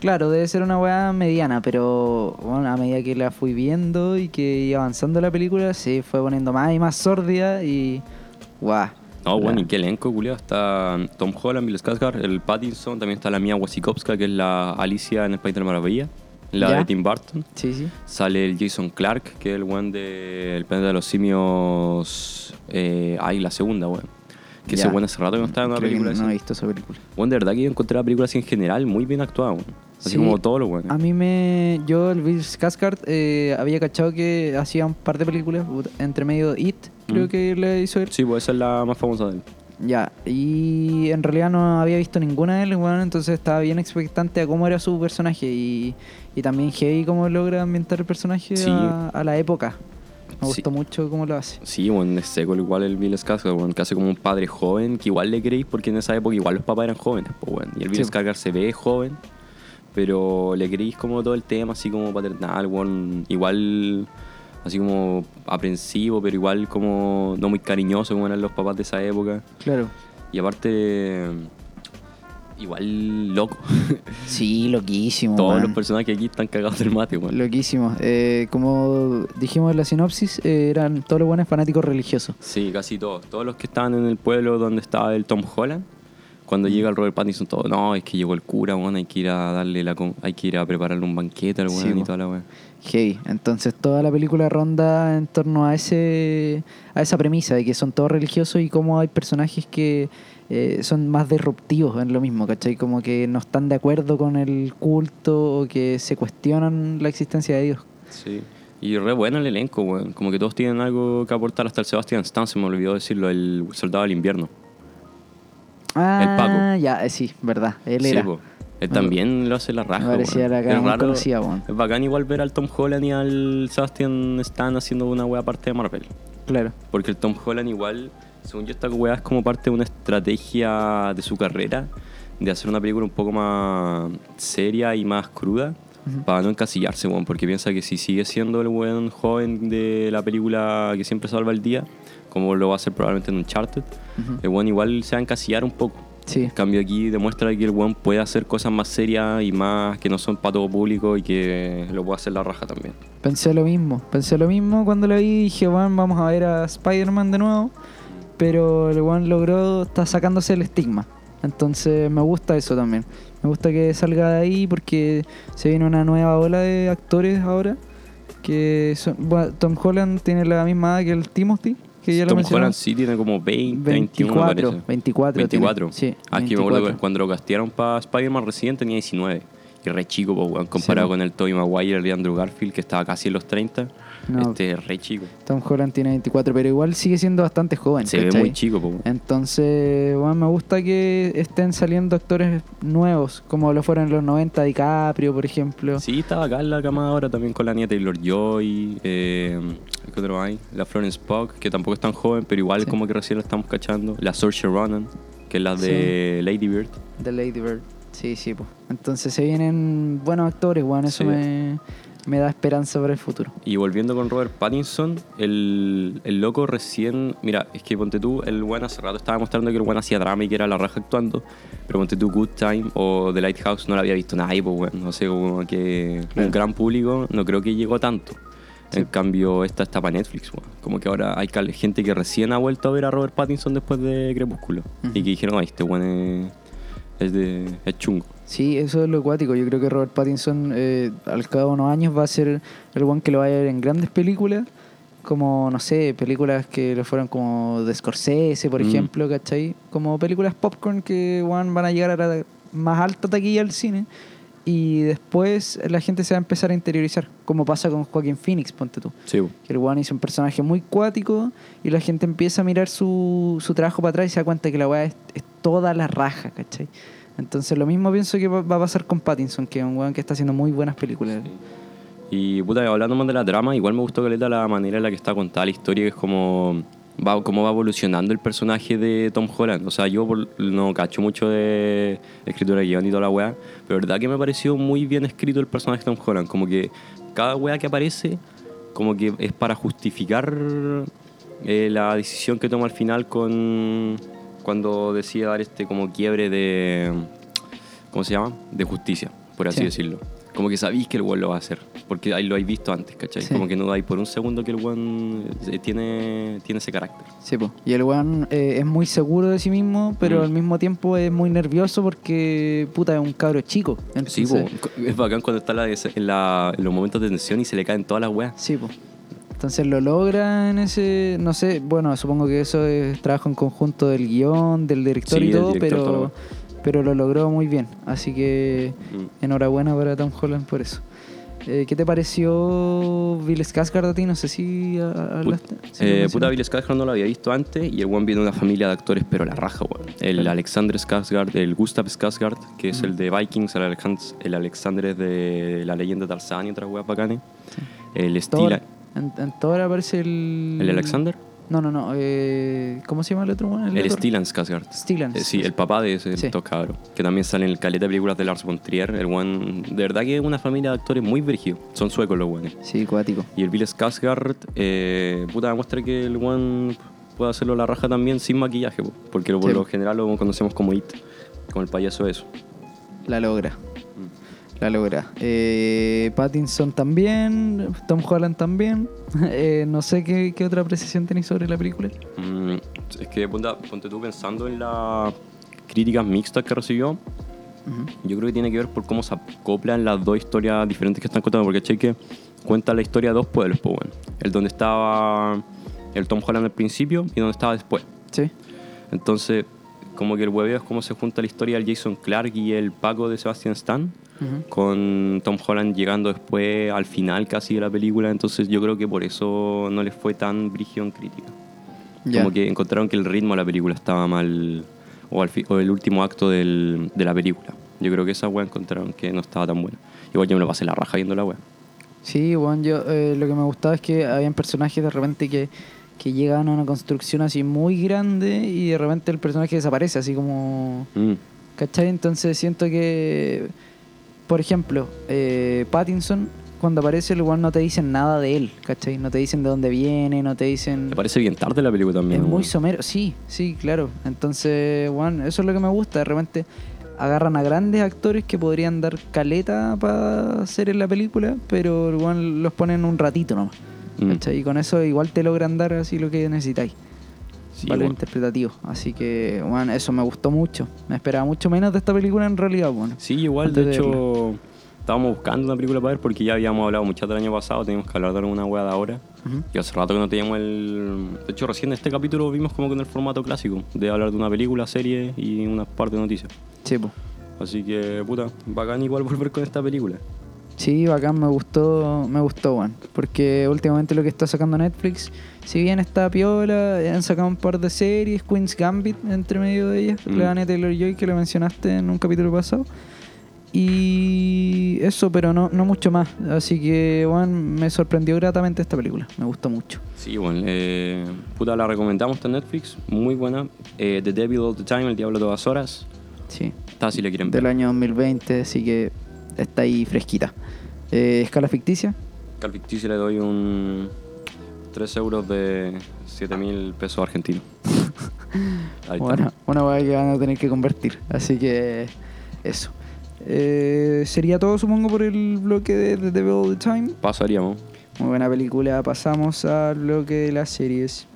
claro, debe ser una weá mediana, pero bueno, a medida que la fui viendo y que iba avanzando la película, se fue poniendo más y más sórdida y, guau. No, bueno, ¿y qué elenco, culiao? Está Tom Holland, Bill Skarsgård, el Pattinson, también está la mía Wasikowska, que es la Alicia en el País de la Maravilla, la Ya. de Tim Burton. Sí, sí. Sale el Jason Clark, que es el weón de El Planeta de los Simios. Eh, ay, la segunda, weón. Que Ya. ese weón hace rato que no estaba en una Creo que película no así. he visto esa película. Weón, de verdad que yo encontré la película así en general muy bien actuada. Así Sí. como todo lo bueno. A mí me. Yo, el Bill Skarsgård, eh, había cachado que hacía un par de películas, entre medio It, creo Mm. que le hizo él. Sí, pues esa es la más famosa de él. Ya, y en realidad no había visto ninguna de él, bueno, entonces estaba bien expectante a cómo era su personaje y, y también heavy cómo logra ambientar el personaje Sí. a, a la época. Me Sí. gustó mucho cómo lo hace. Sí, bueno, es seco igual el Bill Skarsgård, bueno, que hace como un padre joven, que igual le creéis porque en esa época igual los papás eran jóvenes, pues bueno. Y el Bill Sí. Skarsgård se ve joven, pero le creéis como todo el tema, así como paternal, bueno, igual así como aprensivo, pero igual como no muy cariñoso como eran los papás de esa época. Claro. Y aparte, igual loco. Sí, loquísimo. Todos los personajes aquí están cagados del mate, weón. Loquísimo. Eh, como dijimos en la sinopsis, eh, eran todos los buenos fanáticos religiosos. Sí, casi todos. Todos los que estaban en el pueblo donde estaba el Tom Holland, cuando llega el Robert Pattinson, todo, no, es que llegó el cura, hay que ir a darle la con- hay que ir a prepararle un banquete al Sí, weón y toda la weón. Heavy. Entonces toda la película ronda en torno a ese a esa premisa de que son todos religiosos y cómo hay personajes que eh, son más disruptivos en lo mismo, ¿cachai? Como que no están de acuerdo con el culto o que se cuestionan la existencia de Dios. Sí. Y re bueno el elenco, weón. Como que todos tienen algo que aportar, hasta el Sebastian Stan, se me olvidó decirlo, el soldado del invierno. Ah, Paco. ya, eh, sí, verdad. Él Sí, era. po. Él también lo hace la raja, Me parecía weón. la cara Es muy raro- conocida, weón. Es bacán igual ver al Tom Holland y al Sebastian Stan haciendo una wea aparte de Marvel. Claro. Porque el Tom Holland igual, según yo, esta weá es como parte de una estrategia de su carrera de hacer una película un poco más seria y más cruda para no encasillarse, weón. Porque piensa que si sigue siendo el weón joven de la película que siempre salva el día, como lo va a hacer probablemente en Uncharted, Ujú. el weón igual se va a encasillar un poco. Sí. En cambio aquí demuestra que el weón puede hacer cosas más serias y más que no son para todo público y que lo puede hacer la raja también. Pensé lo mismo, pensé lo mismo cuando lo vi. Dije, bueno, vamos a ver a Spider-Man de nuevo. Pero el one logró, está sacándose el estigma. Entonces me gusta eso también. Me gusta que salga de ahí porque se viene una nueva ola de actores ahora. Que son, bueno, Tom Holland tiene la misma edad que el Timothy, que ya lo Tom. Holland sí tiene como 20, 21 me 24, parece. 24. tiene. 24. Sí, Ah, que me acuerdo que 24. cuando lo castearon para Spider-Man recién tenía 19. Y re chico, comparado con el Tobey Maguire y Andrew Garfield, que estaba casi en los 30. No. Este es re chico. Tom Holland tiene 24, pero igual sigue siendo bastante joven. Se ve muy chico, pues. Entonces, bueno, me gusta que estén saliendo actores nuevos, como lo fueron en los 90 DiCaprio, por ejemplo. Sí, estaba acá en la cama ahora también con la nieta Taylor Joy. Eh, ¿Qué otro hay? La Florence Pugh, que tampoco es tan joven, pero igual Sí. como que recién la estamos cachando. La Saoirse Ronan, que es la de Lady Bird. The Lady Bird. Sí, sí, pues. Entonces se vienen buenos actores, bueno, eso Sí. me, me da esperanza para el futuro. Y volviendo con Robert Pattinson, el, el loco recién. Mira, es que ponte tú, el buen hace rato estaba mostrando que el buen hacía drama y que era la raja actuando. Pero ponte tú, Good Time o The Lighthouse no la había visto nadie, pues bueno. No sé, como que Claro. un gran público no creo que llegó tanto. Sí. En cambio, esta está para Netflix, weón. Como que ahora hay gente que recién ha vuelto a ver a Robert Pattinson después de Crepúsculo. Ujú. Y que dijeron, ay, este weón es, es, de, es chungo. Sí, eso es lo acuático. Yo creo que Robert Pattinson eh, al cabo de unos años va a ser el one que lo vaya a ver en grandes películas, como, no sé, películas que lo fueron como de Scorsese, por Mm. ejemplo, ¿cachai? Como películas popcorn que weón, van a llegar a la más alta taquilla del cine y después la gente se va a empezar a interiorizar, como pasa con Joaquín Phoenix, ponte tú. Sí. Que el weón hizo un personaje muy cuático y la gente empieza a mirar su, su trabajo para atrás y se da cuenta que la weá es, es toda la raja, ¿cachai? Entonces lo mismo pienso que va, a pasar con Pattinson, que es un weón que está haciendo muy buenas películas. Y puta, hablando más de la trama, igual me gustó caleta la manera en la que está contada la historia, que es como va, cómo va evolucionando el personaje de Tom Holland. O sea, yo no cacho mucho de escritura de guion y toda la weá, pero verdad que me pareció muy bien escrito el personaje de Tom Holland. Como que cada weá que aparece, como que es para justificar eh, la decisión que toma al final con cuando decide dar este como quiebre de ¿cómo se llama? de justicia, por así Sí. decirlo. Como que sabéis que el weón lo va a hacer, porque ahí lo habéis visto antes, ¿cachai? Sí. Como que no dais por un segundo que el weón eh, tiene, tiene ese carácter. Sí, po. Y el weón eh, es muy seguro de sí mismo, pero Mm. al mismo tiempo es muy nervioso porque, puta, es un cabro chico. Sí, po. es bacán cuando está la- en, la- en los momentos de tensión y se le caen todas las weas. Sí, pues. Entonces lo logra en ese, no sé, bueno, supongo que eso es trabajo en conjunto del guion, del director Sí, y todo, director, toda la pero, pero lo logró muy bien. Así que Mm. enhorabuena para Tom Holland por eso. Eh, ¿Qué te pareció Bill Skarsgård a ti? No sé si hablaste. si lo Eh, puta, Bill Skarsgård no lo había visto antes y el one viene de una familia de actores, pero la raja, weón. El Claro. Alexander Skarsgård, el Gustav Skarsgård, que es el de Vikings, el, el Alexander es de la leyenda de Tarzán y otras weas bacanes. El Thor. Stila, En, en Thor aparece el... el Alexander, No, no, no. eh, ¿Cómo se llama el otro? weón? el otro? Stellan Skarsgård. Stellan. Eh, sí, el papá de ese Sí. estos cabros, que también sale en el caleta de películas de Lars von Trier. El one, de verdad que es una familia de actores muy brígidos. Son suecos los buenos. Sí, cuático. Y el Bill Skarsgård, eh, puta, demuestra que el one puede hacerlo la raja también sin maquillaje, po, porque por Sí. lo general lo conocemos como It, como el payaso eso. La logra. La logra. Eh, Pattinson también. Tom Holland también. Eh, no sé qué, qué otra apreciación tenéis sobre la película. Mm, es que ponte, ponte tú pensando en las críticas mixtas que recibió. Yo creo que tiene que ver por cómo se acoplan las dos historias diferentes que están contando. Porque Cheque cuenta la historia de dos pueblos, pues bueno. El donde estaba el Tom Holland al principio y donde estaba después. Sí. Entonces, como que el hueveo es cómo se junta la historia del Jason Clark y el Paco de Sebastian Stan. Ujú. Con Tom Holland llegando después al final casi de la película. Entonces, yo creo que por eso no les fue tan brígido en crítica. Ya. Como que encontraron que el ritmo de la película estaba mal, o, al o el último acto del- de la película. Yo creo que esa wea encontraron que no estaba tan buena. Igual yo me lo pasé la raja viendo la wea. Sí, bueno, yo eh, lo que me gustaba es que habían personajes de repente que, que llegaban a una construcción así muy grande y de repente el personaje desaparece, así como... Mm, ¿Cachai? Entonces siento que, por ejemplo, eh, Pattinson cuando aparece el no te dicen nada de él, ¿cachai? No te dicen de dónde viene, no te dicen... Me parece bien tarde la película también. Es muy somero, sí, sí, claro. Entonces, bueno, eso es lo que me gusta. De repente agarran a grandes actores que podrían dar caleta para hacer en la película, pero weón, los ponen un ratito nomás. Mm. Y con eso igual te logran dar así lo que necesitáis. Sí, valor weón. interpretativo. Así que, bueno, eso me gustó mucho. Me esperaba mucho menos de esta película en realidad, bueno. Sí, igual, de de hecho, estábamos buscando una película para ver porque ya habíamos hablado mucho del año pasado, teníamos que hablar de alguna weá de ahora. Ujú. Y hace rato que no teníamos el. De hecho, recién este capítulo vimos como que en el formato clásico, de hablar de una película, serie y una parte de noticias. Sí, po. Así que, puta, bacán igual volver con esta película. Sí, bacán, me gustó, me gustó, bueno, porque últimamente lo que está sacando Netflix, si bien está piola, han sacado un par de series, Queen's Gambit entre medio de ellas, Mm. la de Anya Taylor-Joy que lo mencionaste en un capítulo pasado, y eso, pero no, no mucho más, así que, bueno, me sorprendió gratamente esta película, me gustó mucho. Sí, bueno, eh, puta, la recomendamos en Netflix, muy buena. Eh, the Devil All the Time, El Diablo todas horas. Sí, Está si le quieren del ver. año 2020, así que está ahí fresquita. Eh, ¿Escala ficticia? Que al ficticio le doy un 3 euros de 7 mil pesos argentinos. Bueno, una hueá que van a tener que convertir. Así que eso. Eh, sería todo, supongo, por el bloque de The Devil All the Time. Pasaríamos. Muy buena película. Pasamos al bloque de las series.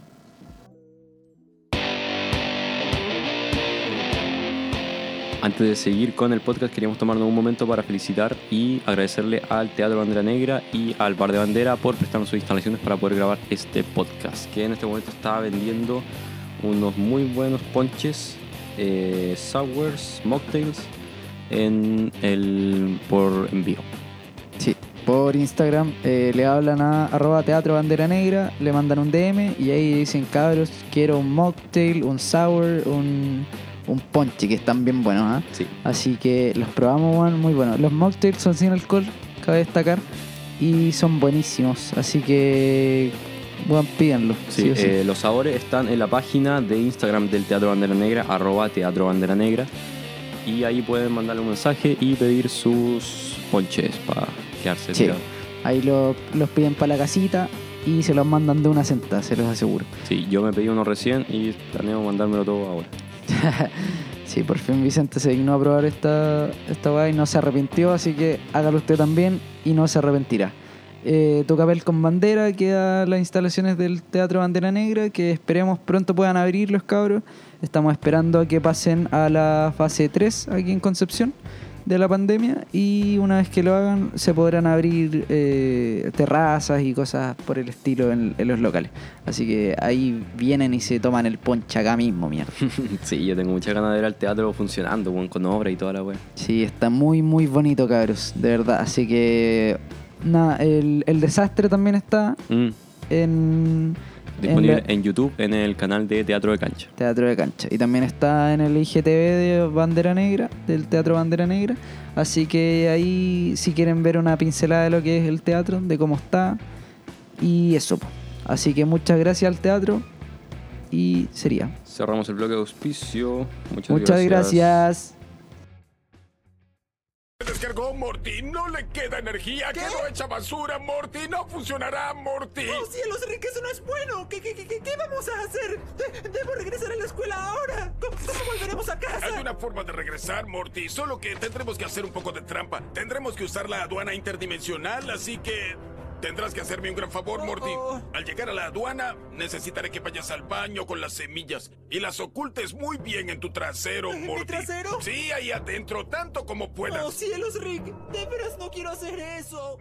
Antes de seguir con el podcast, queríamos tomarnos un momento para felicitar y agradecerle al Teatro Bandera Negra y al Bar de Bandera por prestarnos sus instalaciones para poder grabar este podcast, que en este momento está vendiendo unos muy buenos ponches, eh, sours, mocktails en el, por envío. Sí. Por Instagram eh, le hablan a arroba teatro bandera negra, le mandan un DM y ahí dicen, cabros, quiero un mocktail, un sour, un, un ponche, que están bien buenos, ¿ah? Sí. Así que los probamos, weón, muy buenos. Los mocktails son sin alcohol, cabe destacar, y son buenísimos. Así que, bueno, pídanlo. Sí, sí eh, los sabores están en la página de Instagram del Teatro Bandera Negra, arroba Teatro Bandera Negra. Y ahí pueden mandarle un mensaje y pedir sus ponches para quedarse tirados. Ahí lo- los piden para la casita y se los mandan de una sentada, se los aseguro. Sí, yo me pedí uno recién y planeo mandármelo todo ahora. Sí, por fin Vicente se dignó a probar esta, esta weá y no se arrepintió, así que hágalo usted también y no se arrepentirá. Eh, Tocapel con bandera, queda las instalaciones del Teatro Bandera Negra, que esperemos pronto puedan abrir los cabros. Estamos esperando a que pasen a la fase 3 aquí en Concepción de la pandemia y una vez que lo hagan se podrán abrir eh, terrazas y cosas por el estilo en, en los locales. Así que ahí vienen y se toman el ponche acá mismo, mierda. sí, yo tengo muchas ganas de ver al teatro funcionando, con obra y toda la wea. Sí, está muy, muy bonito, cabros, de verdad. Así que, nada, el, el desastre también está Mm, en, Disponible en la- en YouTube en el canal de Teatro de Cancha. Teatro de Cancha. Y también está en el IGTV de Bandera Negra, del Teatro Bandera Negra. Así que ahí, si quieren ver una pincelada de lo que es el teatro, de cómo está, y eso. Así que muchas gracias al teatro, y sería. Cerramos el bloque de auspicio. Muchas, Muchas gracias. Descargó Morty, no le queda energía, quedó hecha basura, Morty, no funcionará, Morty. ¡Oh, cielos, Rick, eso no es bueno! ¿Qué, qué, qué, qué- qué vamos a hacer? De- debo regresar a la escuela ahora. ¿Cómo, cómo volveremos a casa? Hay una forma de regresar, Morty, solo que tendremos que hacer un poco de trampa. Tendremos que usar la aduana interdimensional, así que tendrás que hacerme un gran favor, Morty. Al llegar a la aduana, necesitaré que vayas al baño con las semillas y las ocultes muy bien en tu trasero, ¿En mi Morty. trasero? Sí, ahí adentro, tanto como puedas. ¡Oh, cielos, Rick! De veras no quiero hacer eso.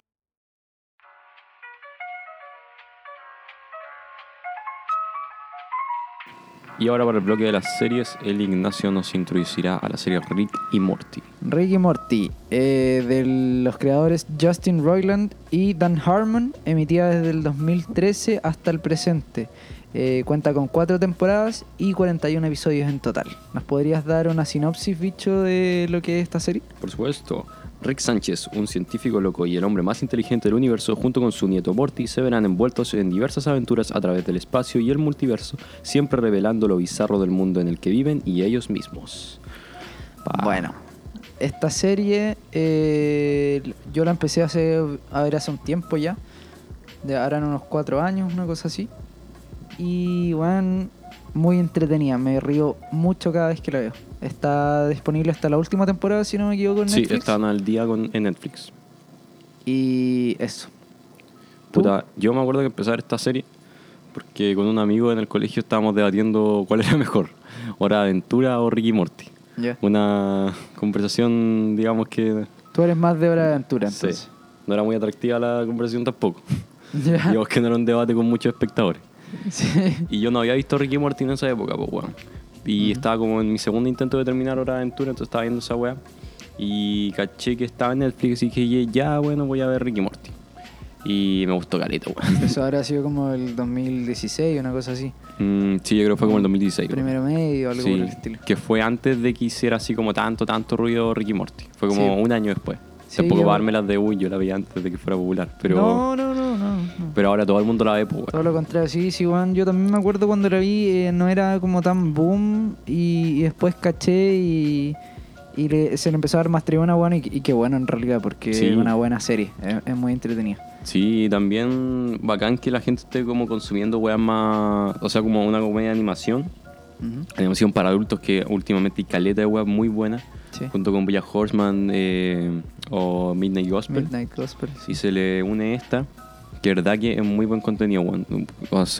Y ahora para el bloque de las series, el Ignacio nos introducirá a la serie Rick y Morty. Rick y Morty, eh, de los creadores Justin Roiland y Dan Harmon, emitida desde el 2013 hasta el presente. Eh, cuenta con cuatro temporadas y 41 episodios en total. ¿Nos podrías dar una sinopsis, bicho, de lo que es esta serie? Por supuesto, Rick Sánchez, un científico loco y el hombre más inteligente del universo, junto con su nieto Morty, se verán envueltos en diversas aventuras a través del espacio y el multiverso, siempre revelando lo bizarro del mundo en el que viven y ellos mismos. Bueno, esta serie, eh, yo la empecé hace, a ver hace un tiempo ya. De ahora en unos cuatro años, una cosa así. Y bueno, muy entretenida. Me río mucho cada vez que la veo. Está disponible hasta la última temporada, si no me equivoco, en Sí, Netflix. están al día con, en Netflix. Y eso. Puta, yo me acuerdo que ver esta serie porque con un amigo en el colegio estábamos debatiendo cuál era mejor, Hora de Aventura o Ricky Morty. Ya. Una conversación, digamos que Tú eres más de hora de aventura, sí, no era muy atractiva la conversación tampoco. Ya. Digamos que no era un debate con muchos espectadores. Sí. Y yo no había visto Ricky Morty en esa época, pues, weón. Y estaba como en mi segundo intento de terminar Hora de Aventura, entonces estaba viendo esa weá. Y caché que estaba en Netflix y dije, ya, bueno, voy a ver Ricky Morty. Y me gustó caleta, weón. Eso habrá sido como el 2016, una cosa así. Mm, sí, yo creo que fue como el 2016. weón. Primero medio, algo Sí, por el estilo. que fue antes de que hiciera así como tanto, tanto ruido Ricky Morty. Fue como Sí. un año después. Sí, Tampoco yo- para darme las de uy, yo la vi antes de que fuera popular. Pero, No, no, no, no. no. pero ahora todo el mundo la ve, pues, weón. Todo lo contrario, sí, sí, weón. Yo también me acuerdo cuando la vi, eh, no era como tan boom y, y después caché y, y le- se le empezó a dar más tribuna, weón, y, y qué bueno en realidad, porque Sí. es una buena serie, es, es muy entretenida. Sí, y también bacán que la gente esté como consumiendo weas más. O sea, como una comedia de animación. Animación para adultos que últimamente hay caleta de weas muy buenas. Sí. Junto con Bojack Horseman eh, o Midnight Gospel. Midnight Gospel. Y se le une esta, que verdad que es muy buen contenido,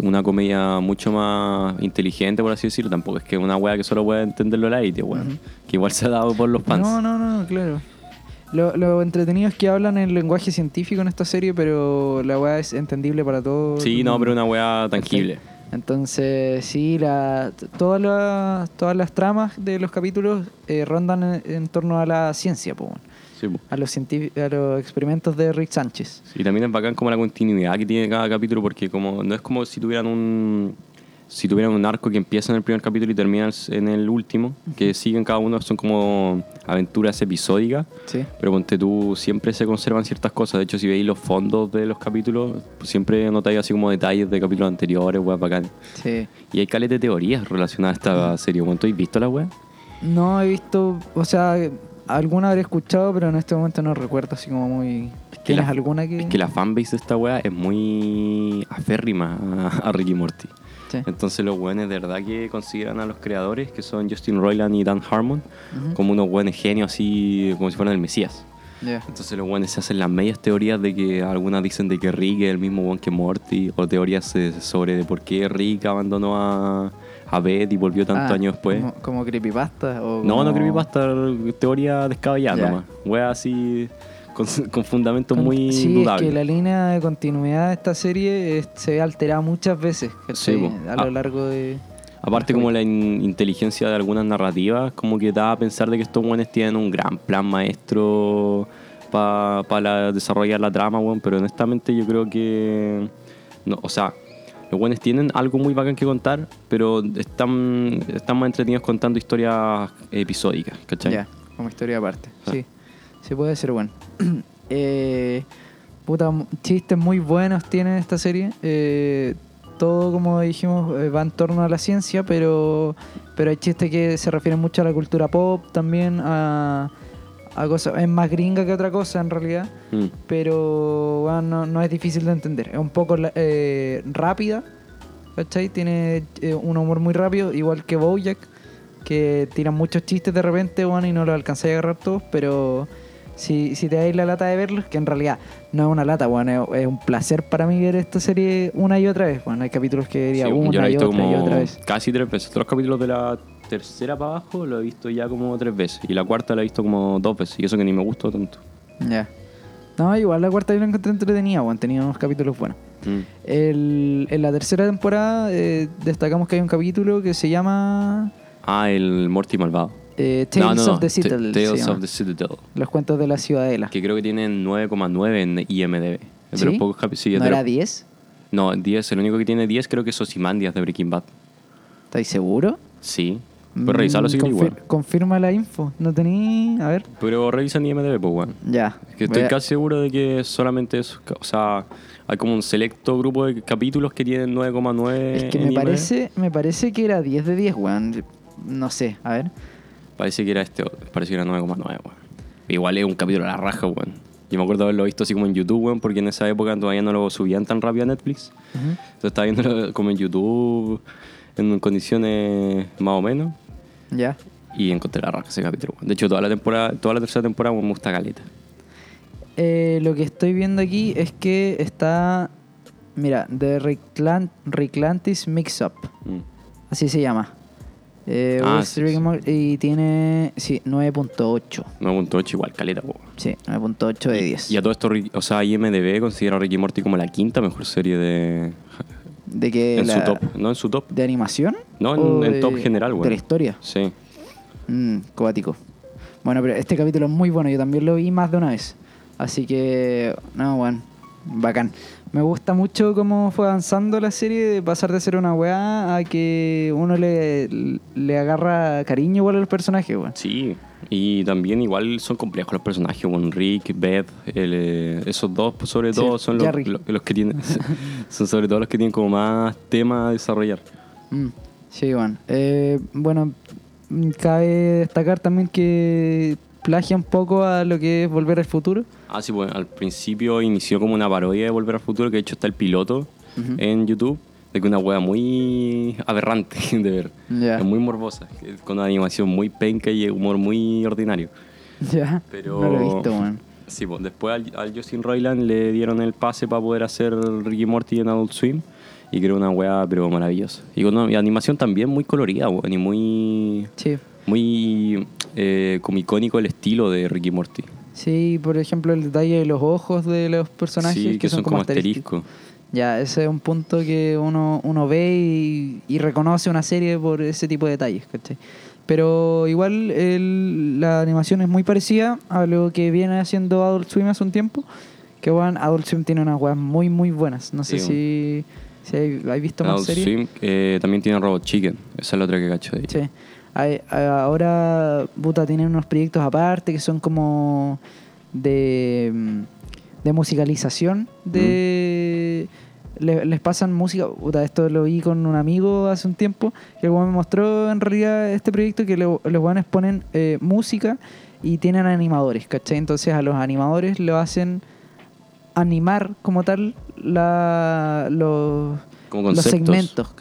Una comedia mucho más inteligente, por así decirlo. Tampoco es que una wea que solo puede entenderlo la élite, weón. Que igual se ha dado por los fans. No, no, no, claro. Lo, lo entretenido es que hablan en lenguaje científico en esta serie, pero la weá es entendible para todos. Sí, no, pero una wea tangible. Entonces, sí, la, todas, las, todas las tramas de los capítulos eh, rondan en, en torno a la ciencia, po, weón. Sí, po. a, los a los experimentos de Rick Sánchez. Y también es bacán como la continuidad que tiene cada capítulo, porque como no es como si tuvieran un si tuvieran un arco que empieza en el primer capítulo y termina en el último, que siguen cada uno, son como aventuras episódicas, Sí. pero ponte tú, siempre se conservan ciertas cosas. De hecho, si veis los fondos de los capítulos, pues siempre notáis así como detalles de capítulos anteriores, weá, bacán. Sí. Y hay caleta de teorías relacionadas a esta serie. ¿Cuánto habéis visto la weá? No he visto, o sea, alguna habré escuchado, pero en este momento no recuerdo así como muy... ¿Tienes la- alguna que...? Es que la fanbase de esta weá es muy aférrima a, a Ricky Morty. Sí. Entonces los weones de verdad que consideran a los creadores, que son Justin Roiland y Dan Harmon, Ujú. como unos weones genios así, como si fueran el Mesías. Ya. Entonces los weones se hacen las medias teorías de que algunas dicen de que Rick es el mismo weón que Morty, o teorías sobre de por qué Rick abandonó a, a Beth y volvió tantos Ah, años después. Como, como creepypasta o No, no como- creepypasta, teoría descabellada Ya. nomás. Wea así, con, con fundamentos Con- muy sí, dudables. es que la línea de continuidad de esta serie se ve alterada muchas veces. Sí, po. a lo Ah. largo de... Aparte como la in- inteligencia de algunas narrativas, como que da a pensar de que estos buenos tienen un gran plan maestro para desarrollar la trama, weón, pero honestamente yo creo que... No, o sea, los buenos tienen algo muy bacán que contar, pero están, están más entretenidos contando historias episódicas, ¿cachai? Ya, como historia aparte. Ah. Sí, sí puede ser bueno. eh, puta, chistes muy buenos tiene esta serie. Eh, todo, como dijimos, eh, va en torno a la ciencia, pero, pero hay chistes que se refieren mucho a la cultura pop también, a, a cosas... Es más gringa que otra cosa en realidad, Mm. pero bueno, no, no es difícil de entender. Es un poco eh, rápida, ¿cachai? Tiene eh, un humor muy rápido, igual que Bojack, que tiran muchos chistes de repente, bueno, y no los alcanzáis a agarrar todos, pero si, si te dais la lata de verlos, que en realidad no es una lata, bueno, es, es un placer para mí ver esta serie una y otra vez. Bueno, hay capítulos que vería Sí, yo la una he y otra y como otra vez. casi tres veces. Todos los capítulos de la tercera para abajo lo he visto ya como tres veces. Y la cuarta la he visto como dos veces. Y eso que ni me gustó tanto. Ya. No, igual la cuarta yo la encontré entretenida, bueno, tenía unos capítulos buenos. Mm. El- en la tercera temporada eh, destacamos que hay un capítulo que se llama Ah, el Morty malvado. eh, Tales no, no, of the Citadel. Tales of the Citadel. Los cuentos de la ciudadela. Que creo que tienen 9,9 en IMDB. ¿Sí? los pocos sí, ¿No era los- 10? No, 10. El único que tiene 10 creo que es Ozymandias de Breaking Bad. ¿Estáis seguro? Sí. Puedes revisarlo si Mm, quieres confir- igual. Confirma la info. No tení... A ver. Pero revisa en IMDB, pues, bueno. Ya. Es que estoy a- casi seguro de que solamente eso. O sea, hay como un selecto grupo de capítulos que tienen 9,9 Es que en me IMDb. parece, me parece que era 10 de 10, weón. No sé, a ver. Parece que era este, otro, parece que era 9,9, weón. Igual es un capítulo a la raja, weón. Yo me acuerdo haberlo visto así como en YouTube, weón, porque en esa época todavía no lo subían tan rápido a Netflix. Entonces estaba viéndolo como en YouTube, en condiciones más o menos. Ya. Y encontré la raja ese capítulo. De hecho, toda la temporada, toda la tercera temporada me gusta caleta. Eh, lo que estoy viendo aquí es que está. Mira, The Reclan- Reclantis Mix Up. Mm. Así se llama. Eh, Ah, sí, sí. Y tiene. Sí, 9.8. 9.8 igual, caleta. Sí, 9.8 de 10. Y a todo esto, o sea, IMDB considera a Ricky Morty como la quinta mejor serie de. ¿De qué? en la- su top. No en su top. ¿De animación? No, en- ¿O en de- top general, De bueno. la historia. Sí. Mm, cuático. Bueno, pero este capítulo es muy bueno. Yo también lo vi más de una vez. Así que, no, bueno, bacán. Me gusta mucho cómo fue avanzando la serie de pasar de ser una weá a que uno le, le agarra cariño igual a los personajes, weón. Sí. Y también igual son complejos los personajes, bueno, Rick, Beth, el, eh, esos dos pues, sobre Sí, todo son los, Jerry. los- los que tienen, son sobre todo los que tienen como más tema a desarrollar. Mm, sí, bueno. Eh, bueno, cabe destacar también que plagia un poco a lo que es Volver al Futuro. Ah, sí, bueno, al principio inició como una parodia de Volver al Futuro, que de hecho está el piloto en YouTube, de que una wea muy aberrante de ver. Ya. Es muy morbosa, con una animación muy penca y humor muy ordinario. Ya, Pero- no lo he visto, weón. Sí, pues después al, al Justin Roiland le dieron el pase para poder hacer Ricky Morty en Adult Swim y creó una weá pero maravillosa. Y una y animación también muy colorida, weón, y muy Sí. Muy eh, como icónico el estilo de Ricky Morty. Sí, por ejemplo, el detalle de los ojos de los personajes sí, que, son, como asteriscos. Ya, ese es un punto que uno, uno ve y, y reconoce una serie por ese tipo de detalles, ¿cachai? Pero igual el- la animación es muy parecida a lo que viene haciendo Adult Swim hace un tiempo. Que bueno, Adult Swim tiene unas weas muy, muy buenas. No sé Sí, si, si hay- ¿has visto más Adult series. Swim eh, también tiene Robot Chicken, esa es la otra que cacho de ella. Sí. Hay- ahora, puta, tienen unos proyectos aparte que son como de, mm, de musicalización. De, le- les pasan música. Puta, esto lo vi con un amigo hace un tiempo. Que el me mostró en realidad este proyecto que le- los weones ponen eh, música y tienen animadores, ¿cachai? Entonces a los animadores lo hacen animar como tal la, los, Como los conceptos. segmentos.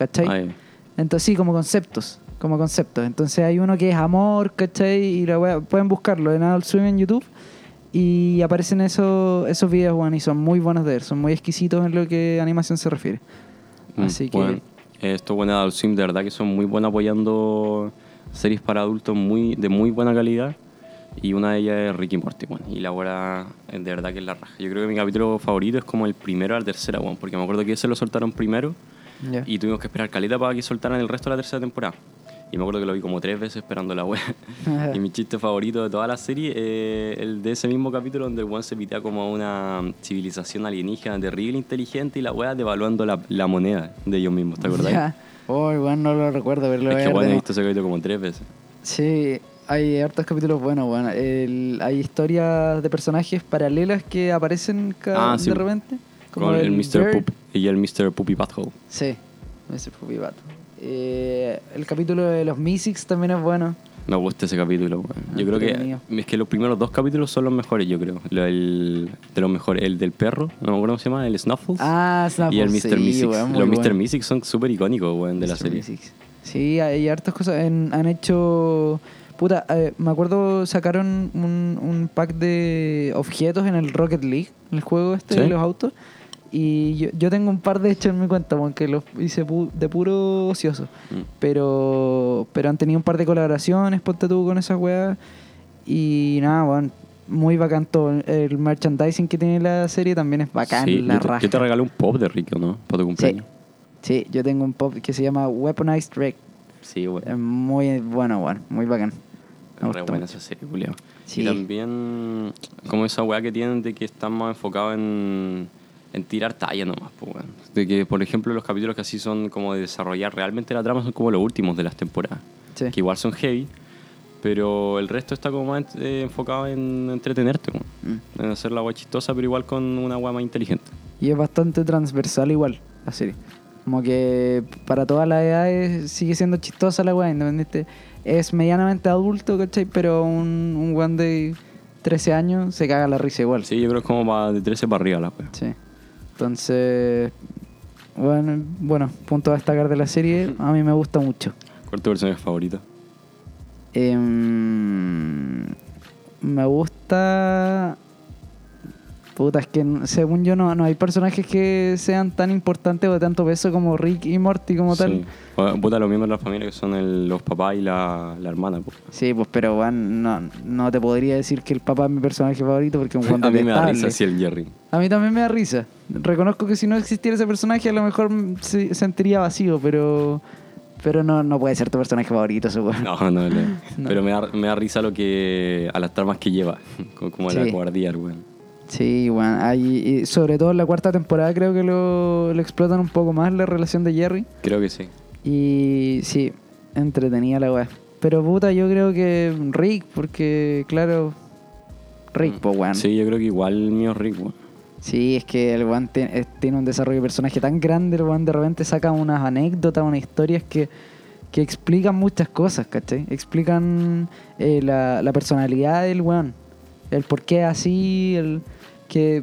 Entonces, sí, como conceptos. Como conceptos. Entonces hay uno que es amor, ¿cachai? Y la wea- pueden buscarlo en Adult Swim en YouTube. Y aparecen esos, esos videos, bueno, y son muy buenos de ver. Son muy exquisitos en lo que animación se refiere. Mm, Así que. bueno, esto bueno Adult Swim de verdad que son muy buenos apoyando series para adultos muy de muy buena calidad y una de ellas es Ricky Morty bueno, y la hora de verdad que es la raja yo creo que mi capítulo favorito es como el primero a la tercera bueno, porque me acuerdo que ese lo soltaron primero ya. y tuvimos que esperar caleta para que soltaran el resto de la tercera temporada y me acuerdo que lo vi como tres veces esperando la web y mi chiste favorito de toda la serie es el de ese mismo capítulo donde el one se pitea como a una civilización alienígena terrible inteligente y la wea devaluando la, la moneda de ellos mismos ¿te acordás? Ya. Oh, igual no lo recuerdo, pero lo Es que bueno, he visto ese capítulo como tres veces. Sí, hay hartos capítulos buenos, bueno. El- hay historias de personajes paralelas que aparecen cada, Ah, sí. de repente. Con el, Mr. Bird. Poop y el Mr. Poopy Butthole. Sí, Mr. Poopy Bat. Eh, el capítulo de los Mysics también es bueno. Me gusta ese capítulo. weón. Yo creo que es que los primeros dos capítulos son los mejores, yo creo. El, de los mejores, el del perro, no me acuerdo cómo se llama, el Snuffles. Ah, y el Mr. Snuffles, sí, muy los Mr. bueno. Mystics son súper icónicos, weón, de la Mr. serie. Mystics. Sí, hay hartas cosas. En- han hecho. Puta, eh, me acuerdo sacaron un, un pack de objetos en el Rocket League, el juego este de ¿Sí? los autos. Y yo, yo tengo un par de hecho en mi cuenta, porque los hice pu- de puro ocioso. Mm. Pero pero han tenido un par de colaboraciones, ponte tú con esas weas. Y nada, bueno, muy bacán todo. El merchandising que tiene la serie también es bacán, Sí, la yo, te, raja. yo te regalé un pop de Rico, ¿no? Para tu cumpleaños. sí, yo tengo un pop que se llama Weaponized Wreck. Sí, weón. Es muy bueno, bueno, muy bacán. Es re buena esa serie, culiao. Sí. Y también, como esa weá que tienen de que están más enfocados en, en tirar talla nomás, pues, weón. De que, por ejemplo, los capítulos que así son como de desarrollar realmente la trama son como los últimos de las temporadas. Sí. Que igual son heavy, pero el resto está como más eh, enfocado en entretenerte, weón. Mm. En hacer la weá chistosa, pero igual con una weá más inteligente. Y es bastante transversal igual la serie. Como que para todas las edades sigue siendo chistosa la weá, independiente. Es medianamente adulto, ¿cachai? Pero un, un weón de 13 años, se caga la risa igual. Sí, yo creo que es como de 13 para arriba la wea. Sí. Entonces, bueno, bueno, punto a destacar de la serie, a mí me gusta mucho. ¿Cuál es tu personaje favorito? Em, me gusta... Puta, es que según yo no, no hay personajes que sean tan importantes o de tanto peso como Rick y Morty como tal. Sí. Puta, los miembros de la familia que son el- los papás y la, la hermana. po. Sí, pues pero weón, no, no te podría decir que el papá es mi personaje favorito porque un weón A mí me da risa así el Jerry. A mí también me da risa. Reconozco que si no existiera ese personaje a lo mejor se sentiría vacío, pero pero no, no puede ser tu personaje favorito, weón. No, no, no. No. Pero me da, me da risa lo que. a las tramas que lleva. Como, como la Sí. cobardía, el weón. Sí, weón. hay- y sobre todo en la cuarta temporada creo que lo, lo explotan un poco más la relación de Jerry. Creo que sí. Y sí, entretenida la weá. Pero puta, yo creo que Rick, porque claro, Rick, pues weón. Sí, yo creo que igual el mío es Rick, weón. Sí, es que el weón eh, tiene un desarrollo de personaje tan grande, el weón de repente saca unas anécdotas, unas historias que, que explican muchas cosas, ¿cachai? Explican eh, la, la personalidad del weón, el por qué así, el que,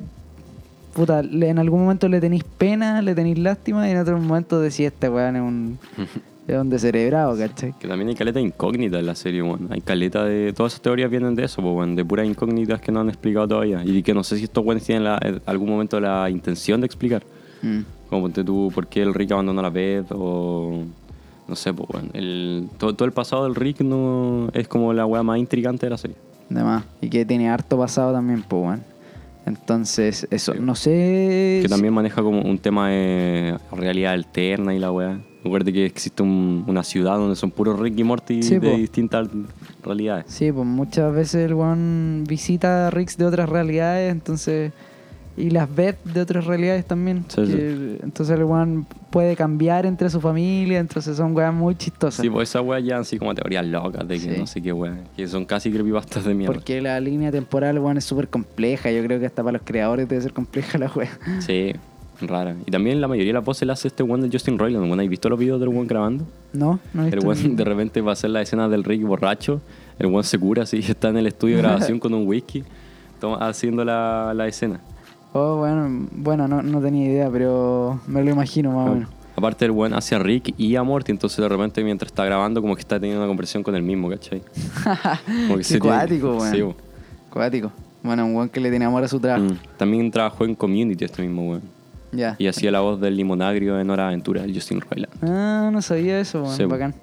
puta, en algún momento le tenéis pena, le tenéis lástima y en otro momento decís, este weón es un, es un descerebrado, ¿cachai? Que también hay caleta incógnita en la serie, weón. Hay caleta de. Todas esas teorías vienen de eso, weón. De puras incógnitas que no han explicado todavía. Y que no sé si estos weones tienen la- en algún momento la intención de explicar. Mm. Como ponte tú, por qué el Rick abandonó la Beth o. No sé, pues, weón. El, todo, todo el pasado del Rick no es como la weá más intrigante de la serie. De más. Y que tiene harto pasado también, pues, weón. Entonces, eso, no sé. Que si- también maneja como un tema de realidad alterna y la weá. Recuerde que existe un- una ciudad donde son puros Rick y Morty Sí, de po. distintas realidades. Sí, pues muchas veces el weón visita a Ricks de otras realidades, entonces. Y las ve de otras realidades también. Sí, sí. que- Entonces el weón puede cambiar entre su familia, entonces son weas muy chistosas. Sí, pues esa weá ya así como teorías locas de que Sí. no sé qué weá. Que son casi creepypastas de mierda. Porque la línea temporal, weón, es súper compleja. Yo creo que hasta para los creadores debe ser compleja la wea. Sí, rara. Y también la mayoría de la voz se la hace este weón de Justin Roiland. ¿Has visto los videos del weón grabando? ¿No? No he El visto weón ni- de repente va a hacer la escena del Rick borracho. El weón se cura así, está en el estudio de grabación con un whisky, toma- haciendo la, la escena. Oh, bueno, bueno no, no tenía idea, pero me lo imagino más o menos. Aparte el weón hace a Rick y a Morty, entonces de repente mientras está grabando como que está teniendo una conversación con el mismo, ¿cachai? Como Qué se tiene- cuático, weón. Sí. Cuático. Bueno, un weón que le tiene amor a su trabajo. Mm. También trabajó en Community este mismo weón. Ya. Y hacía la voz del limonagrio en Hora Aventura, el Justin Roiland. Ah, no sabía eso, weón. Sí. Bacán.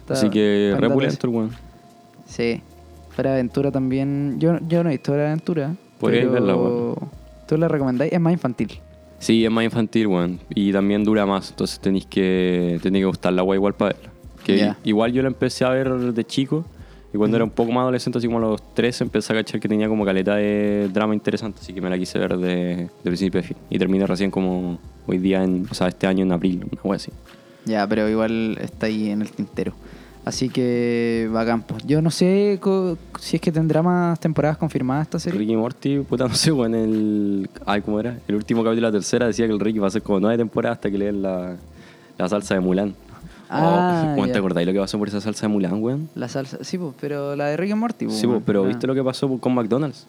Está- Así que buen re dato pulento el weón. Sí. Hora Aventura también. Yo, yo no he visto Hora de Aventura. Podríais pero verla, weón. ¿Tú la recomendáis? Es más infantil. Sí, es más infantil, weón. Y también dura más. Entonces tenéis que, tenéis que gustar la weá igual para verla. Que Ya. igual yo la empecé a ver de chico. Y cuando era un poco más adolescente, así como a los 13, empecé a cachar que tenía como caleta de drama interesante. Así que me la quise ver de, de principio a fin. Y terminé recién como hoy día, en, o sea, este año en abril, una weá así. Ya, pero igual está ahí en el tintero. Así que bacán. pues. Yo no sé co- si es que tendrá más temporadas confirmadas esta serie. Ricky Morty, puta, no sé, weón. El, ay, ¿cómo era? El último capítulo de la tercera decía que el Ricky va a ser como nueve temporadas hasta que le den la, la salsa de Mulan. Ah, oh, ya. ¿te acordáis lo que pasó por esa salsa de Mulan, weón? La salsa. Sí, pues, pero la de Rick and Morty. pues, Sí, po, weón. pero Ah. ¿viste lo que pasó con McDonald's?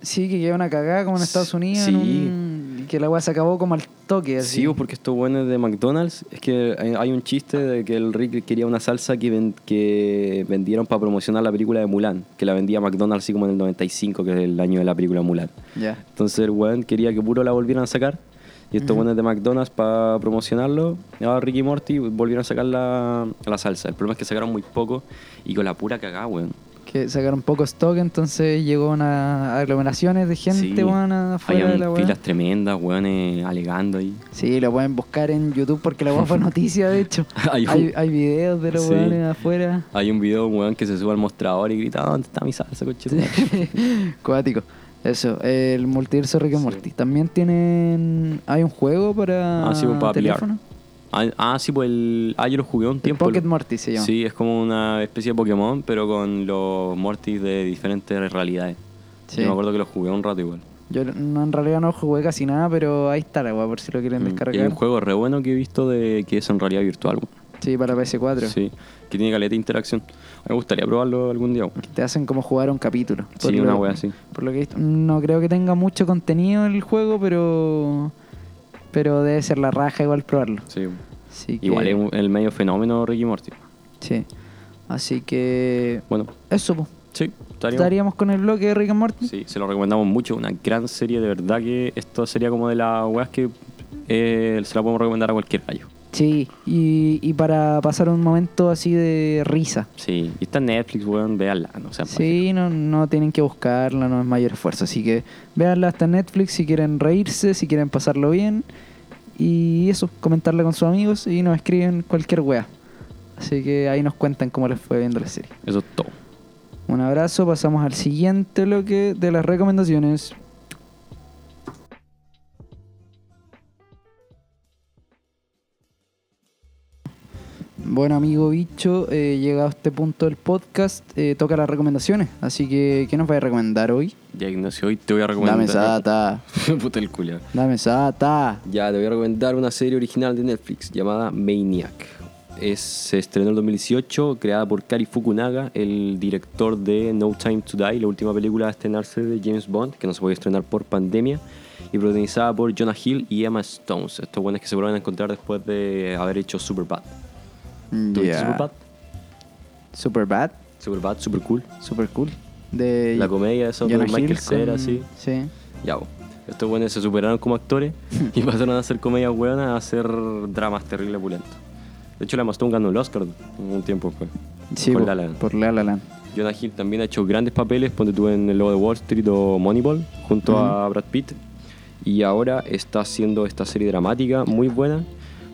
Sí, que quedó una cagada como en Estados Unidos. en Sí. un- que la weá se acabó como al toque. Así. Sí, po, porque estos buenos de McDonald's, es que hay- un chiste de que el Rick quería una salsa que, ven- que vendieron para promocionar la película de Mulan, que la vendía McDonald's así como en el 95, que es el año de la película Mulan. Ya. Entonces el weón quería que puro la volvieran a sacar. Y estos buenos de McDonald's para promocionarlo, ahora Ricky y Morty volvieron a sacar la, la salsa. El problema es que sacaron muy poco y con la pura cagada, weón. Que sacaron poco stock, entonces llegó una aglomeraciones de gente, Sí. weón, afuera de la weá. filas tremendas, weones alegando ahí. Sí, lo pueden buscar en YouTube porque la weá fue noticia, de hecho. Hay hay, un- hay videos de los Sí. weones afuera. Hay un video weón que se sube al mostrador y grita, ¿dónde está mi salsa, coche? Cuático. Eso, el multiverso Rick and Sí. Morty. También tienen. Hay un juego para. Ah, sí, pues, para pelear. Ah, ah, sí, pues el... Ah, yo lo jugué un El tiempo. Pocket Morty se llama. Sí, es como una especie de Pokémon, pero con los Mortys de diferentes realidades. Sí. Yo me acuerdo que lo jugué un rato igual. Yo no, en realidad no jugué casi nada, pero ahí está la weá, por si lo quieren Mm. Y hay descargar. un juego re bueno que he visto de que es en realidad virtual. Sí, para PS4. Sí, que tiene caleta de interacción. Me gustaría probarlo algún día. Te hacen como jugar un capítulo. Sí, una wea así. Por lo que he visto, no creo que tenga mucho contenido el juego, pero pero debe ser la raja igual probarlo. Sí. Así que, Igual es el medio fenómeno Ricky Morty. Sí. Así que Bueno, eso, pues. sí, estaría- Estaríamos con el bloque de Rick and Morty. Sí, se lo recomendamos mucho. Una gran serie, de verdad que esto sería como de las weas que eh, se la podemos recomendar a cualquier gallo. Sí, y, y para pasar un momento así de risa. Sí, y está en Netflix, weón, véanla. No sea Sí, no, no tienen que buscarla, no es mayor esfuerzo. Así que véanla hasta Netflix si quieren reírse, si quieren pasarlo bien. Y eso, comentarla con sus amigos y nos escriben cualquier wea. Así que ahí nos cuentan cómo les fue viendo la serie. Eso es todo. Un abrazo, pasamos al siguiente bloque de las recomendaciones. Bueno, amigo bicho, eh, llegado a este punto del podcast, eh, toca las recomendaciones. Así que, ¿qué nos va a recomendar hoy? Ya, Ignacio, hoy te voy a recomendar. Dame sata, Puta el culiao. dame sata. Ya, te voy a recomendar una serie original de Netflix llamada Maniac. Es, se estrenó en el 2018, creada por Kari Fukunaga, el director de No Time to Die, la última película a estrenarse de James Bond, que no se podía estrenar por pandemia, y protagonizada por Jonah Hill y Emma Stones. Estos buenos que se vuelven a encontrar después de haber hecho Superbad. ¿Tú viste Ya. Superbad? Super bad, Superbad, super cool. super cool. De La comedia Jonah con Michael Hill Cera, con- sí. Sí. Ya, bo. Estos buenos se superaron como actores y pasaron a hacer comedias buenas a hacer dramas terribles pulentos. De hecho, la Emma Stone ganó el Oscar un tiempo fue. Sí, con po- La La Land. por La La Land. Jonah Hill también ha hecho grandes papeles, ponte tú en El Lobo de Wall Street o Moneyball, junto a Brad Pitt. Y ahora está haciendo esta serie dramática muy buena,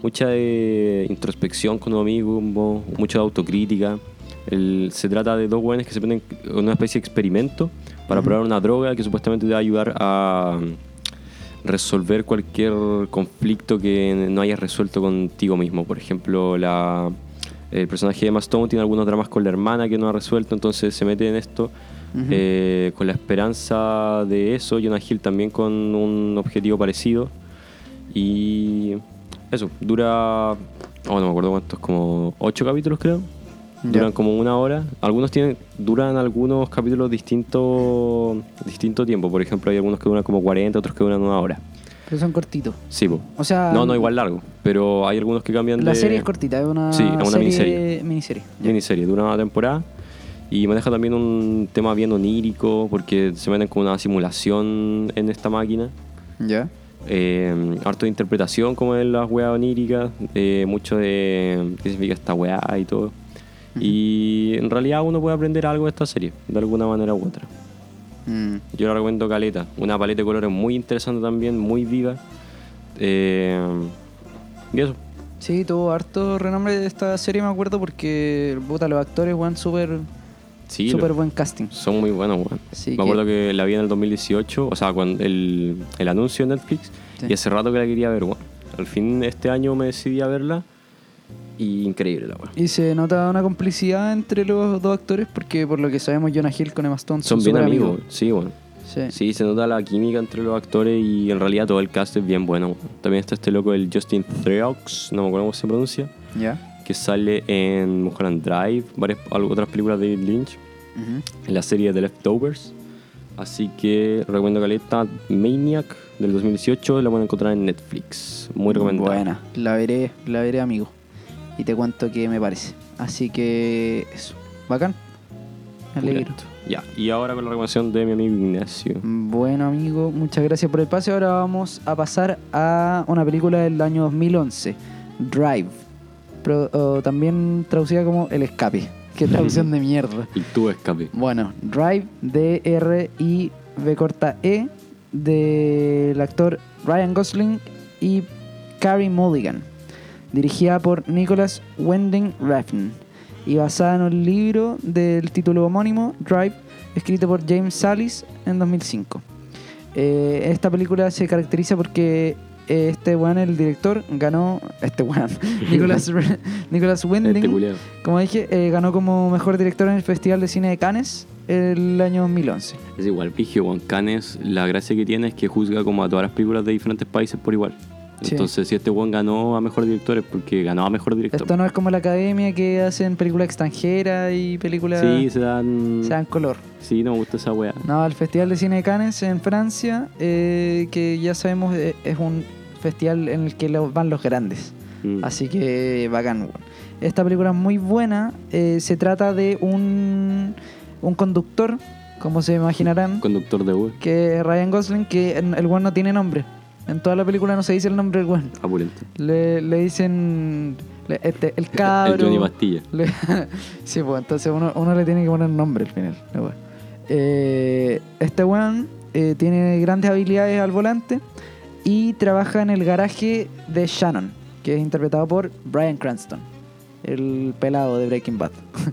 mucha de introspección con un amigo, mo- mucha autocrítica. El- se trata de dos jóvenes que se ponen en una especie de experimento para probar una droga que supuestamente te va a ayudar a resolver cualquier conflicto que no hayas resuelto contigo mismo. Por ejemplo, la, el personaje de Emma Stone tiene algunos dramas con la hermana que no ha resuelto, entonces se mete en esto eh, con la esperanza de eso. Jonah Hill también con un objetivo parecido. Y eso, dura. Oh, no me acuerdo cuántos, como ocho capítulos creo. Duran como una hora. Algunos tienen, duran algunos capítulos distintos distinto tiempo. Por ejemplo, hay algunos que duran como 40, otros que duran una hora. Pero son cortitos. Sí, po. O sea, No, no, igual largo. Pero hay algunos que cambian La de. serie es cortita, es una, Sí, es una serie- miniserie. miniserie. miniserie, dura una temporada y maneja también un tema bien onírico porque se meten con una simulación en esta máquina. Ya. Eh, harto de interpretación como en las weas oníricas, eh, mucho de qué significa esta wea y todo. Y en realidad uno puede aprender algo de esta serie, de alguna manera u otra. Mm. Yo la recomiendo Caleta, una paleta de colores muy interesante también, muy viva. Eh, y eso. Sí, tuvo harto renombre de esta serie, me acuerdo, porque puta, los actores, weón, súper Sí, súper buen casting. Son muy buenos, weón. Así Me que- acuerdo que la vi en el 2018, o sea, cuando el, el anuncio de Netflix, Sí. y hace rato que la quería ver, weón. Al fin este año me decidí a verla y increíble la weón. Y se nota una complicidad entre los dos actores, porque por lo que sabemos, Jonah Hill con Emma Stone Son son, bien súper amigos, sí, weón. Sí. Sí, se nota la química entre los actores y en realidad todo el cast es bien bueno. También está este loco, el Justin Theroux, no me acuerdo cómo se pronuncia, ¿Ya? Que sale en Mulholland Drive, varias otras películas de David Lynch, en la serie The Leftovers. Así que recomiendo Caleta Maniac del 2018, la pueden encontrar en Netflix. Muy recomendada. Buena, la veré, la veré, amigo. Y te cuento qué me parece. Así que eso, bacán. Alegro. Ya, y ahora con la recomendación de mi amigo Ignacio. Bueno, amigo, muchas gracias por el pase. Ahora vamos a pasar a una película del año 2011, Drive. O también traducida como El Escape. Qué traducción de mierda. Y tú escape. Bueno, Drive, D-R-I-V corta E, del actor Ryan Gosling y Carey Mulligan. Dirigida por Nicholas Winding Refn y basada en un libro del título homónimo, Drive, escrito por James Salis en 2005. Eh, esta película se caracteriza porque este weón, el director, ganó. Este weón, Nicholas, Nicholas Winding, Este como dije, eh, ganó como mejor director en el Festival de Cine de Cannes el año 2011. Es igual, Vigio, Juan Canes, la gracia que tiene es que juzga como a todas las películas de diferentes países por igual. Sí. Entonces, si este weón ganó a mejor director es porque ganó a mejor director. Esto no es como la academia que hacen películas extranjeras y películas. Sí, se dan. se dan color. Sí, no me gusta esa weá. No, el Festival de Cine de Cannes en Francia, eh, que ya sabemos eh, es un festival en el que lo- van los grandes. Mm. Así que bacán. weón. Esta película es muy buena. eh, se trata de un, un conductor, como se imaginarán, Conductor de Uber. que Ryan Gosling, que el weón no tiene nombre. En toda la película no se dice el nombre del weón. Apulento. Le, le dicen le- este, el cabro. El Johnny Bastilla. Le- sí, pues entonces uno, uno le tiene que poner nombre al final. Eh, este weón eh, tiene grandes habilidades al volante y trabaja en el garaje de Shannon, que es interpretado por Brian Cranston, el pelado de Breaking Bad.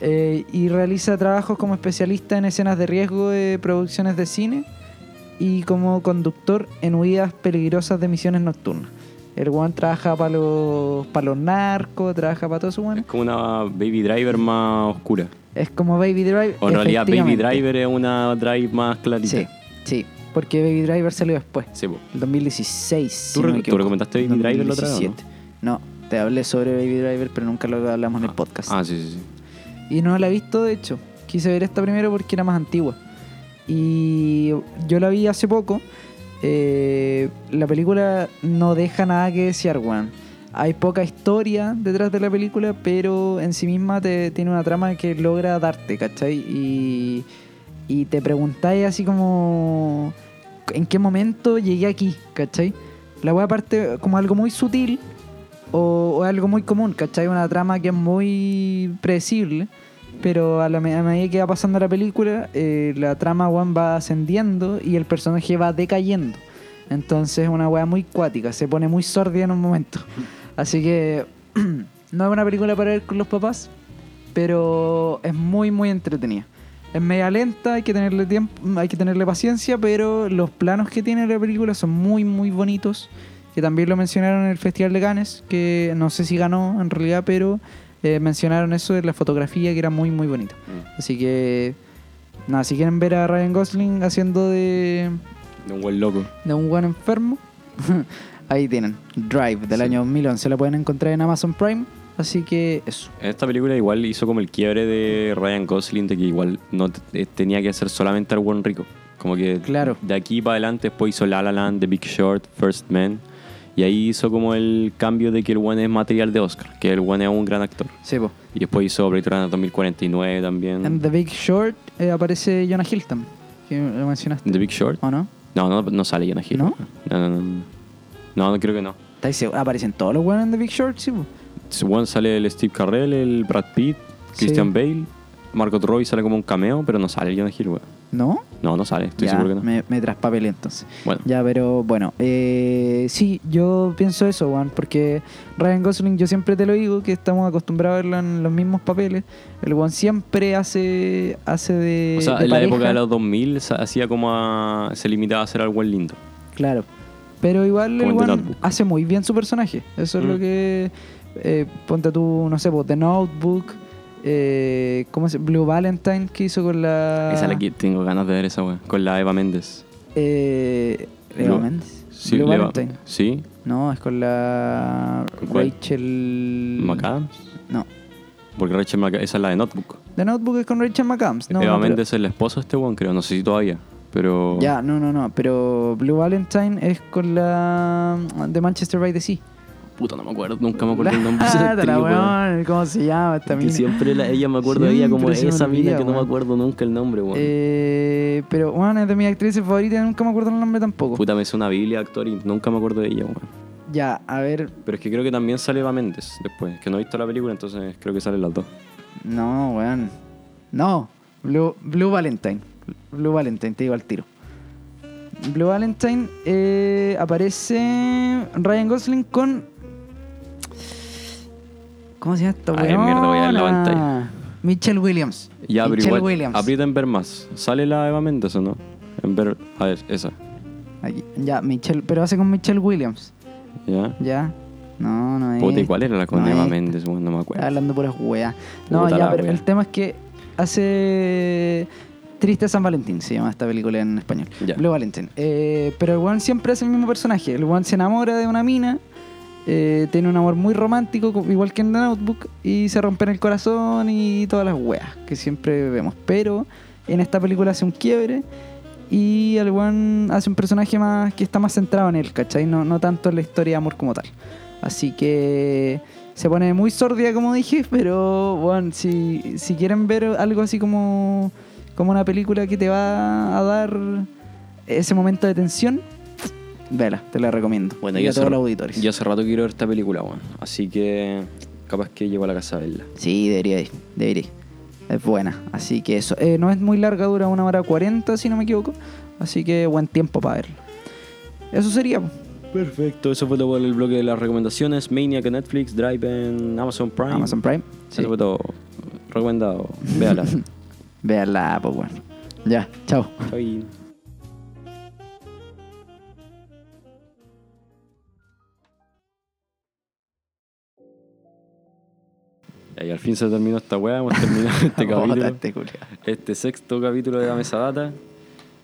Eh, y realiza trabajos como especialista en escenas de riesgo de producciones de cine y como conductor en huidas peligrosas de misiones nocturnas. El weón trabaja para los, para los narcos, trabaja para todo eso, Es weón. como una Baby Driver más oscura. Es como Baby Driver. O en realidad Baby. Driver es una Drive más clarita. Sí, sí. Porque Baby Driver salió después. Sí, po. El 2016. ¿Tú si re- tú recomendaste Baby Driver la otra vez, no? 2017. No, te hablé sobre Baby Driver, pero nunca lo hablamos en el podcast. Ah, sí, sí, sí. Y no la he visto, de hecho. Quise ver esta primero porque era más antigua. Y yo la vi hace poco. Eh, la película no deja nada que desear, weón. Hay poca historia detrás de la película, pero en sí misma te, tiene una trama que logra darte, ¿cachai? Y, y te preguntáis así como... ¿En qué momento llegué aquí, ¿cachai? La weá parte como algo muy sutil o, algo muy común, ¿cachai? Una trama que es muy predecible, pero a, la, medida que va pasando la película, eh, la trama va ascendiendo y el personaje va decayendo. Entonces es una weá muy cuática, se pone muy sordida en un momento. Así que no es una película para ver con los papás, pero es muy, muy entretenida. Es media lenta, hay que tenerle tiempo, hay que tenerle paciencia, pero los planos que tiene la película son muy, muy bonitos. Que también lo mencionaron en el Festival de Cannes, que no sé si ganó en realidad, pero eh, mencionaron eso de la fotografía que era muy, muy bonita. Así que, nada, si quieren ver a Ryan Gosling haciendo de, De un buen loco. de un buen enfermo, ahí tienen. Drive del Sí. año 2011, la pueden encontrar en Amazon Prime. Así que eso. En esta película igual hizo como el quiebre de Ryan Gosling de que igual no eh, tenía que hacer solamente al buen rico. Como que Claro. de aquí para adelante después hizo La La Land, The Big Short, First Man. Y ahí hizo como el cambio de que el buen es material de Oscar, que el buen es un gran actor. Sí, po. Y después hizo Blade Runner 2049 también. En The Big Short eh, aparece Jonah Hilton, que lo mencionaste. The Big Short. ¿O no? No, no, no sale Jonah Hill. ¿No? No, no, no. No, no creo que no. Aparecen todos los buenos en The Big Short, sí, po. Bueno, sale el Steve Carrell, el Brad Pitt, Sí. Christian Bale, Margot Robbie sale como un cameo, pero no sale Jonah Hill, weón. ¿No? No, no sale, estoy ya, seguro que no. me, me traspapelé entonces. Bueno, Ya, pero bueno, eh, sí, yo pienso eso, Juan, porque Ryan Gosling, yo siempre te lo digo, que estamos acostumbrados a verlo en los mismos papeles. El Juan siempre hace, hace de. o sea, de en la época de los 2000 sa- hacía como a, se limitaba a hacer algo lindo. Claro. Pero igual Como el Juan hace muy bien su personaje. Eso es Mm. lo que. Eh, ponte tú, no sé, pues, The Notebook. Eh, ¿Cómo se Blue Valentine que hizo con la. Esa es la que tengo ganas de ver esa weón, con la Eva Méndez. Eh, Eva Blue- Méndez. Sí, Blue Valentine. Sí, No, es con la. Rachel. McAdams. No. Porque Rachel McAdams, esa es la de Notebook. The Notebook es con Rachel McAdams. No, Eva no, pero- Méndez es el esposo de este weón, creo, no sé si todavía. Pero. Ya, no, no, no. Pero Blue Valentine es con la. de Manchester by the Sea. Puta, no me acuerdo, nunca me acuerdo el nombre de esa actriz, weón. ¿Cómo se llama esta Que mina? siempre la- ella me acuerdo de ella como Siempre se me esa mina olvida, que no me weón. acuerdo nunca el nombre, weón. Eh, pero bueno, es de mis actrices favoritas, nunca me acuerdo el nombre tampoco. Puta, me hizo una biblia actor y nunca me acuerdo de ella, weón. Ya, a ver. Pero es que creo que también sale Eva Méndez después. Que no he visto la película, entonces creo que salen las dos. No, weón. No, Blue, Blue Valentine. Blue Valentine, te digo al tiro. Blue Valentine eh, aparece Ryan Gosling con. ¿Cómo se llama esta Ay, mierda, voy a ver la weona? pantalla. Michelle Williams. Ya, igual, Williams. aprieta en ver más. ¿Sale la Eva Méndez o no? En ver, a ver, esa. Aquí, ya, Michelle, pero hace con Michelle Williams. ¿Ya? Ya. No, no es. Puta, ¿y cuál era la con no Eva es- weón? no me Está acuerdo. hablando puras weas. No, Puta ya, pero wea. el tema es que hace. Triste San Valentín se llama esta película en español. Ya. Blue Valentine. Eh, pero el weón siempre es el mismo personaje. El weón se enamora de una mina, eh, tiene un amor muy romántico, co- igual que en The Notebook, y se rompen el corazón y todas las weas que siempre vemos. Pero en esta película hace un quiebre y el weón hace un personaje más que está más centrado en él, ¿cachai? No, no tanto en la historia de amor como tal. Así que se pone muy sordia, como dije, pero bueno, si, si quieren ver algo así como, como una película que te va a dar ese momento de tensión, vela, te la recomiendo. Bueno, y yo a todos los auditores. yo hace rato quiero ver esta película, weón. Así que capaz que llego a la casa a verla. Sí, debería ir, debería ir. Es buena, así que eso. Eh, no es muy larga, dura una hora cuarenta, si no me equivoco. Así que buen tiempo para verla. Eso sería. Perfecto, eso fue todo por el bloque de las recomendaciones. Maniac en Netflix, Drive en Amazon Prime. Amazon Prime. Sí. Eso fue todo. Recomendado. Véala. Véanla, pues bueno. Ya, chao. Chau. Y al fin se terminó esta weá, hemos terminado este capítulo. Culiao. Este sexto capítulo de la Mesa Data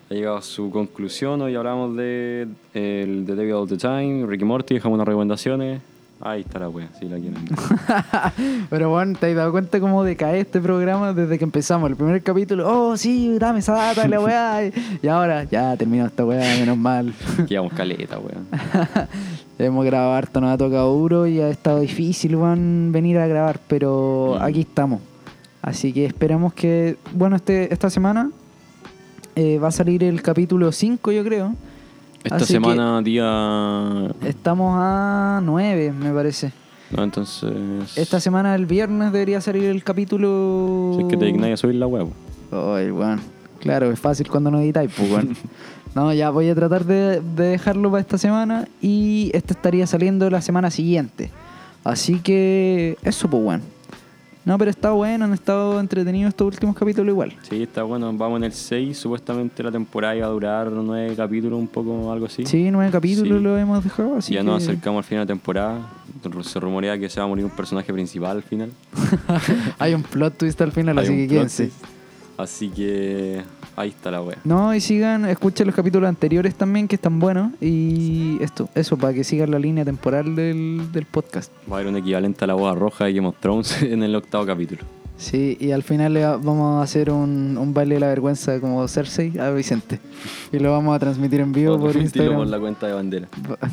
ha llegado a su conclusión. Hoy hablamos de el The Devil All the Time, Ricky Morty, dejamos unas recomendaciones. Ahí está la wea, si la quieren. Pero bueno, ¿te has dado cuenta cómo decae este programa desde que empezamos? El primer capítulo, oh sí, dame esa data, la weá. Y ahora, ya terminó esta weá, menos mal. Llevamos caleta, weón. Hemos grabado harto, nos ha tocado duro y ha estado difícil, weón, venir a grabar, pero Mm. aquí estamos. Así que esperamos que, bueno, este, esta semana eh, va a salir el capítulo 5, yo creo. Esta Así semana, día. Estamos a 9, me parece. No, entonces. Esta semana, el viernes, debería salir el capítulo... Si es que te dignáis a subir la web. Ay, weón. Claro, es fácil cuando no editáis, pues, weón. No, ya voy a tratar de, de dejarlo para esta semana y este estaría saliendo la semana siguiente. Así que eso, pues, weón. No, pero está bueno, han estado entretenidos estos últimos capítulos igual. Sí, está bueno. Vamos en el 6. Supuestamente la temporada iba a durar nueve capítulos, un poco algo así. Sí, nueve capítulos Sí. lo hemos dejado, así ya que... nos acercamos al final de la temporada. Se rumorea que se va a morir un personaje principal al final. Hay un plot twist al final, Hay así que quédense. twist. Así que ahí está la wea. No, y sigan, escuchen los capítulos anteriores también, que están buenos. Y esto, eso, para que sigan la línea temporal del, del podcast. Va a haber un equivalente a la boda roja de Game of Thrones en el octavo capítulo. Sí, y al final le va- vamos a hacer un, un baile de la vergüenza como Cersei a Vicente. Y lo vamos a transmitir en vivo por Instagram. por la cuenta de bandera.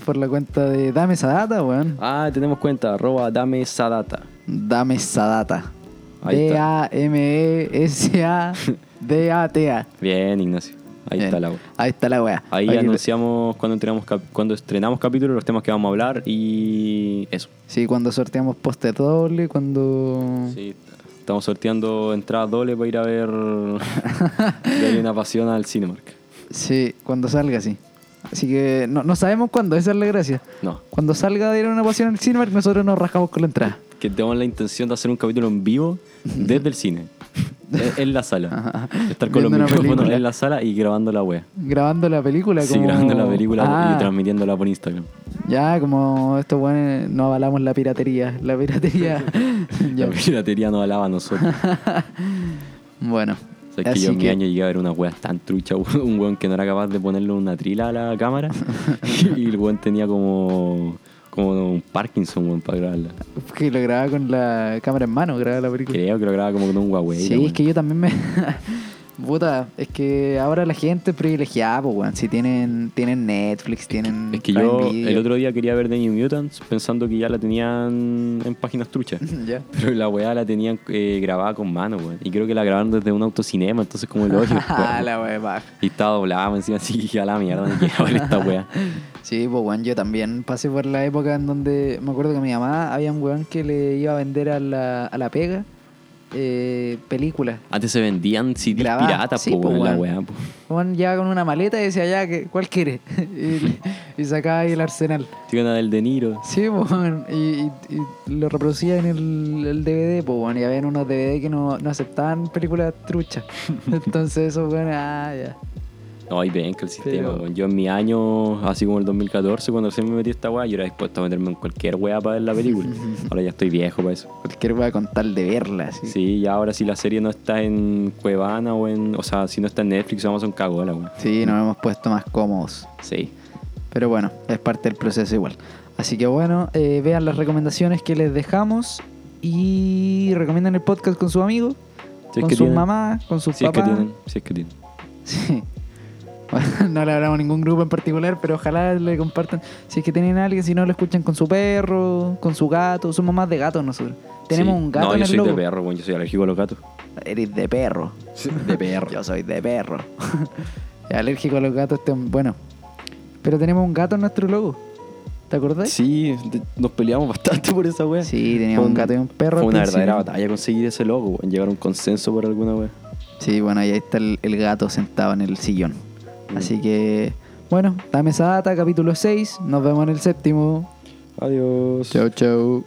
Por la cuenta de Dame esa data, weón. Ah, tenemos cuenta, arroba dame esa data. Dame esa data. Bien, Ignacio. Ahí Bien. está la wea. Ahí está la weá. Ahí anunciamos cuando, entrenamos cuando estrenamos capítulos, los temas que vamos a hablar y eso. Sí, cuando sorteamos póster doble, cuando... Sí, estamos sorteando entradas dobles para ir a ver Darle una pasión al Cinemark. Sí, cuando salga, sí. Así que no, no sabemos cuándo, esa es la gracia. No, Cuando salga de una pasión el Cinemark, nosotros nos rajamos con la entrada. que tenemos la intención de hacer un capítulo en vivo desde el cine. en- la sala. Estar con los Viendo micrófonos en la sala y grabando la wea. Grabando la película Sí, como... grabando la película Ah, y transmitiéndola por Instagram. Ya, como estos buenos no avalamos la piratería. La piratería... La piratería no alaba a nosotros. Bueno. O sea, es que así yo en mi año llegué a ver una wea tan trucha, un weón que no era capaz de ponerle una trila a la cámara y el weón tenía como, como un Parkinson weón, para grabarla. Que lo grababa con la cámara en mano, grababa la película. Creo que lo grababa como con un Huawei. Sí, la es que yo también me... Puta, es que ahora la gente es privilegiada, pues, weón. Si tienen, tienen Netflix, tienen... Es que Prime yo Video. el otro día quería ver The New Mutants pensando que ya la tenían en páginas truchas. ya. Pero la weá la tenían eh, grabada con mano, weón. Y creo que la grabaron desde un autocinema, entonces como el hoyo. Ah, la wea baja. Y estaba doblada encima así que a la mierda, no quiero ver esta weá. Sí, pues weón, yo también pasé por la época en donde me acuerdo que mi mamá había un weón que le iba a vender a la, a la pega eh, películas. Antes se vendían CDs Grabada, piratas, sí, po, po, weón, la weá, po. Juan llegaba con una maleta y decía, ya, que, ¿cuál quiere? y, y sacaba ahí el arsenal. Tiene del De Niro. Sí, pues, weón, y, y- y lo reproducía en el, el DVD, pues, weón, y había unos DVD que no, no aceptaban películas truchas. Entonces, eso, weón, ah, ya. No, y ven que el sistema, Pero-. Yo en mi año, así como el 2014, cuando recién me metí esta weá, yo era dispuesto a meterme en cualquier weá para ver la película. ahora ya estoy viejo para eso. Cualquier weá con tal de verla. Sí. Sí, y ahora si la serie no está en Cuevana o en. O sea, si no está en Netflix, vamos a un cagola, weón. Sí, nos hemos puesto más cómodos. Sí. Pero bueno, es parte del proceso igual. Así que bueno, eh, vean las recomendaciones que les dejamos y recomienden el podcast con sus amigos, Si es con que sus tienen. mamás, con sus Si es que tienen. Si es que tienen. Sí. Bueno, no le hablamos a ningún grupo en particular, pero ojalá le compartan. Si es que tienen a alguien, si no lo escuchan con su perro, con su gato. Somos más de gatos nosotros. Tenemos Sí. un gato No, en yo el soy logo. de perro, weón. Yo soy alérgico a los gatos. Eres de perro. De perro. Yo soy de perro. Alérgico a los gatos. Bueno, pero tenemos un gato en nuestro logo. ¿Te acordás? Sí, nos peleamos bastante por esa weá. Sí, teníamos un gato y un perro Fue una principio. verdadera batalla conseguir ese logo, weón. Llegar a un consenso por alguna weá. Sí, bueno, ahí está el, el gato sentado en el sillón. Mm. Así que, bueno, dame esa data, capítulo 6. Nos vemos en el séptimo. Adiós. Chau, chau.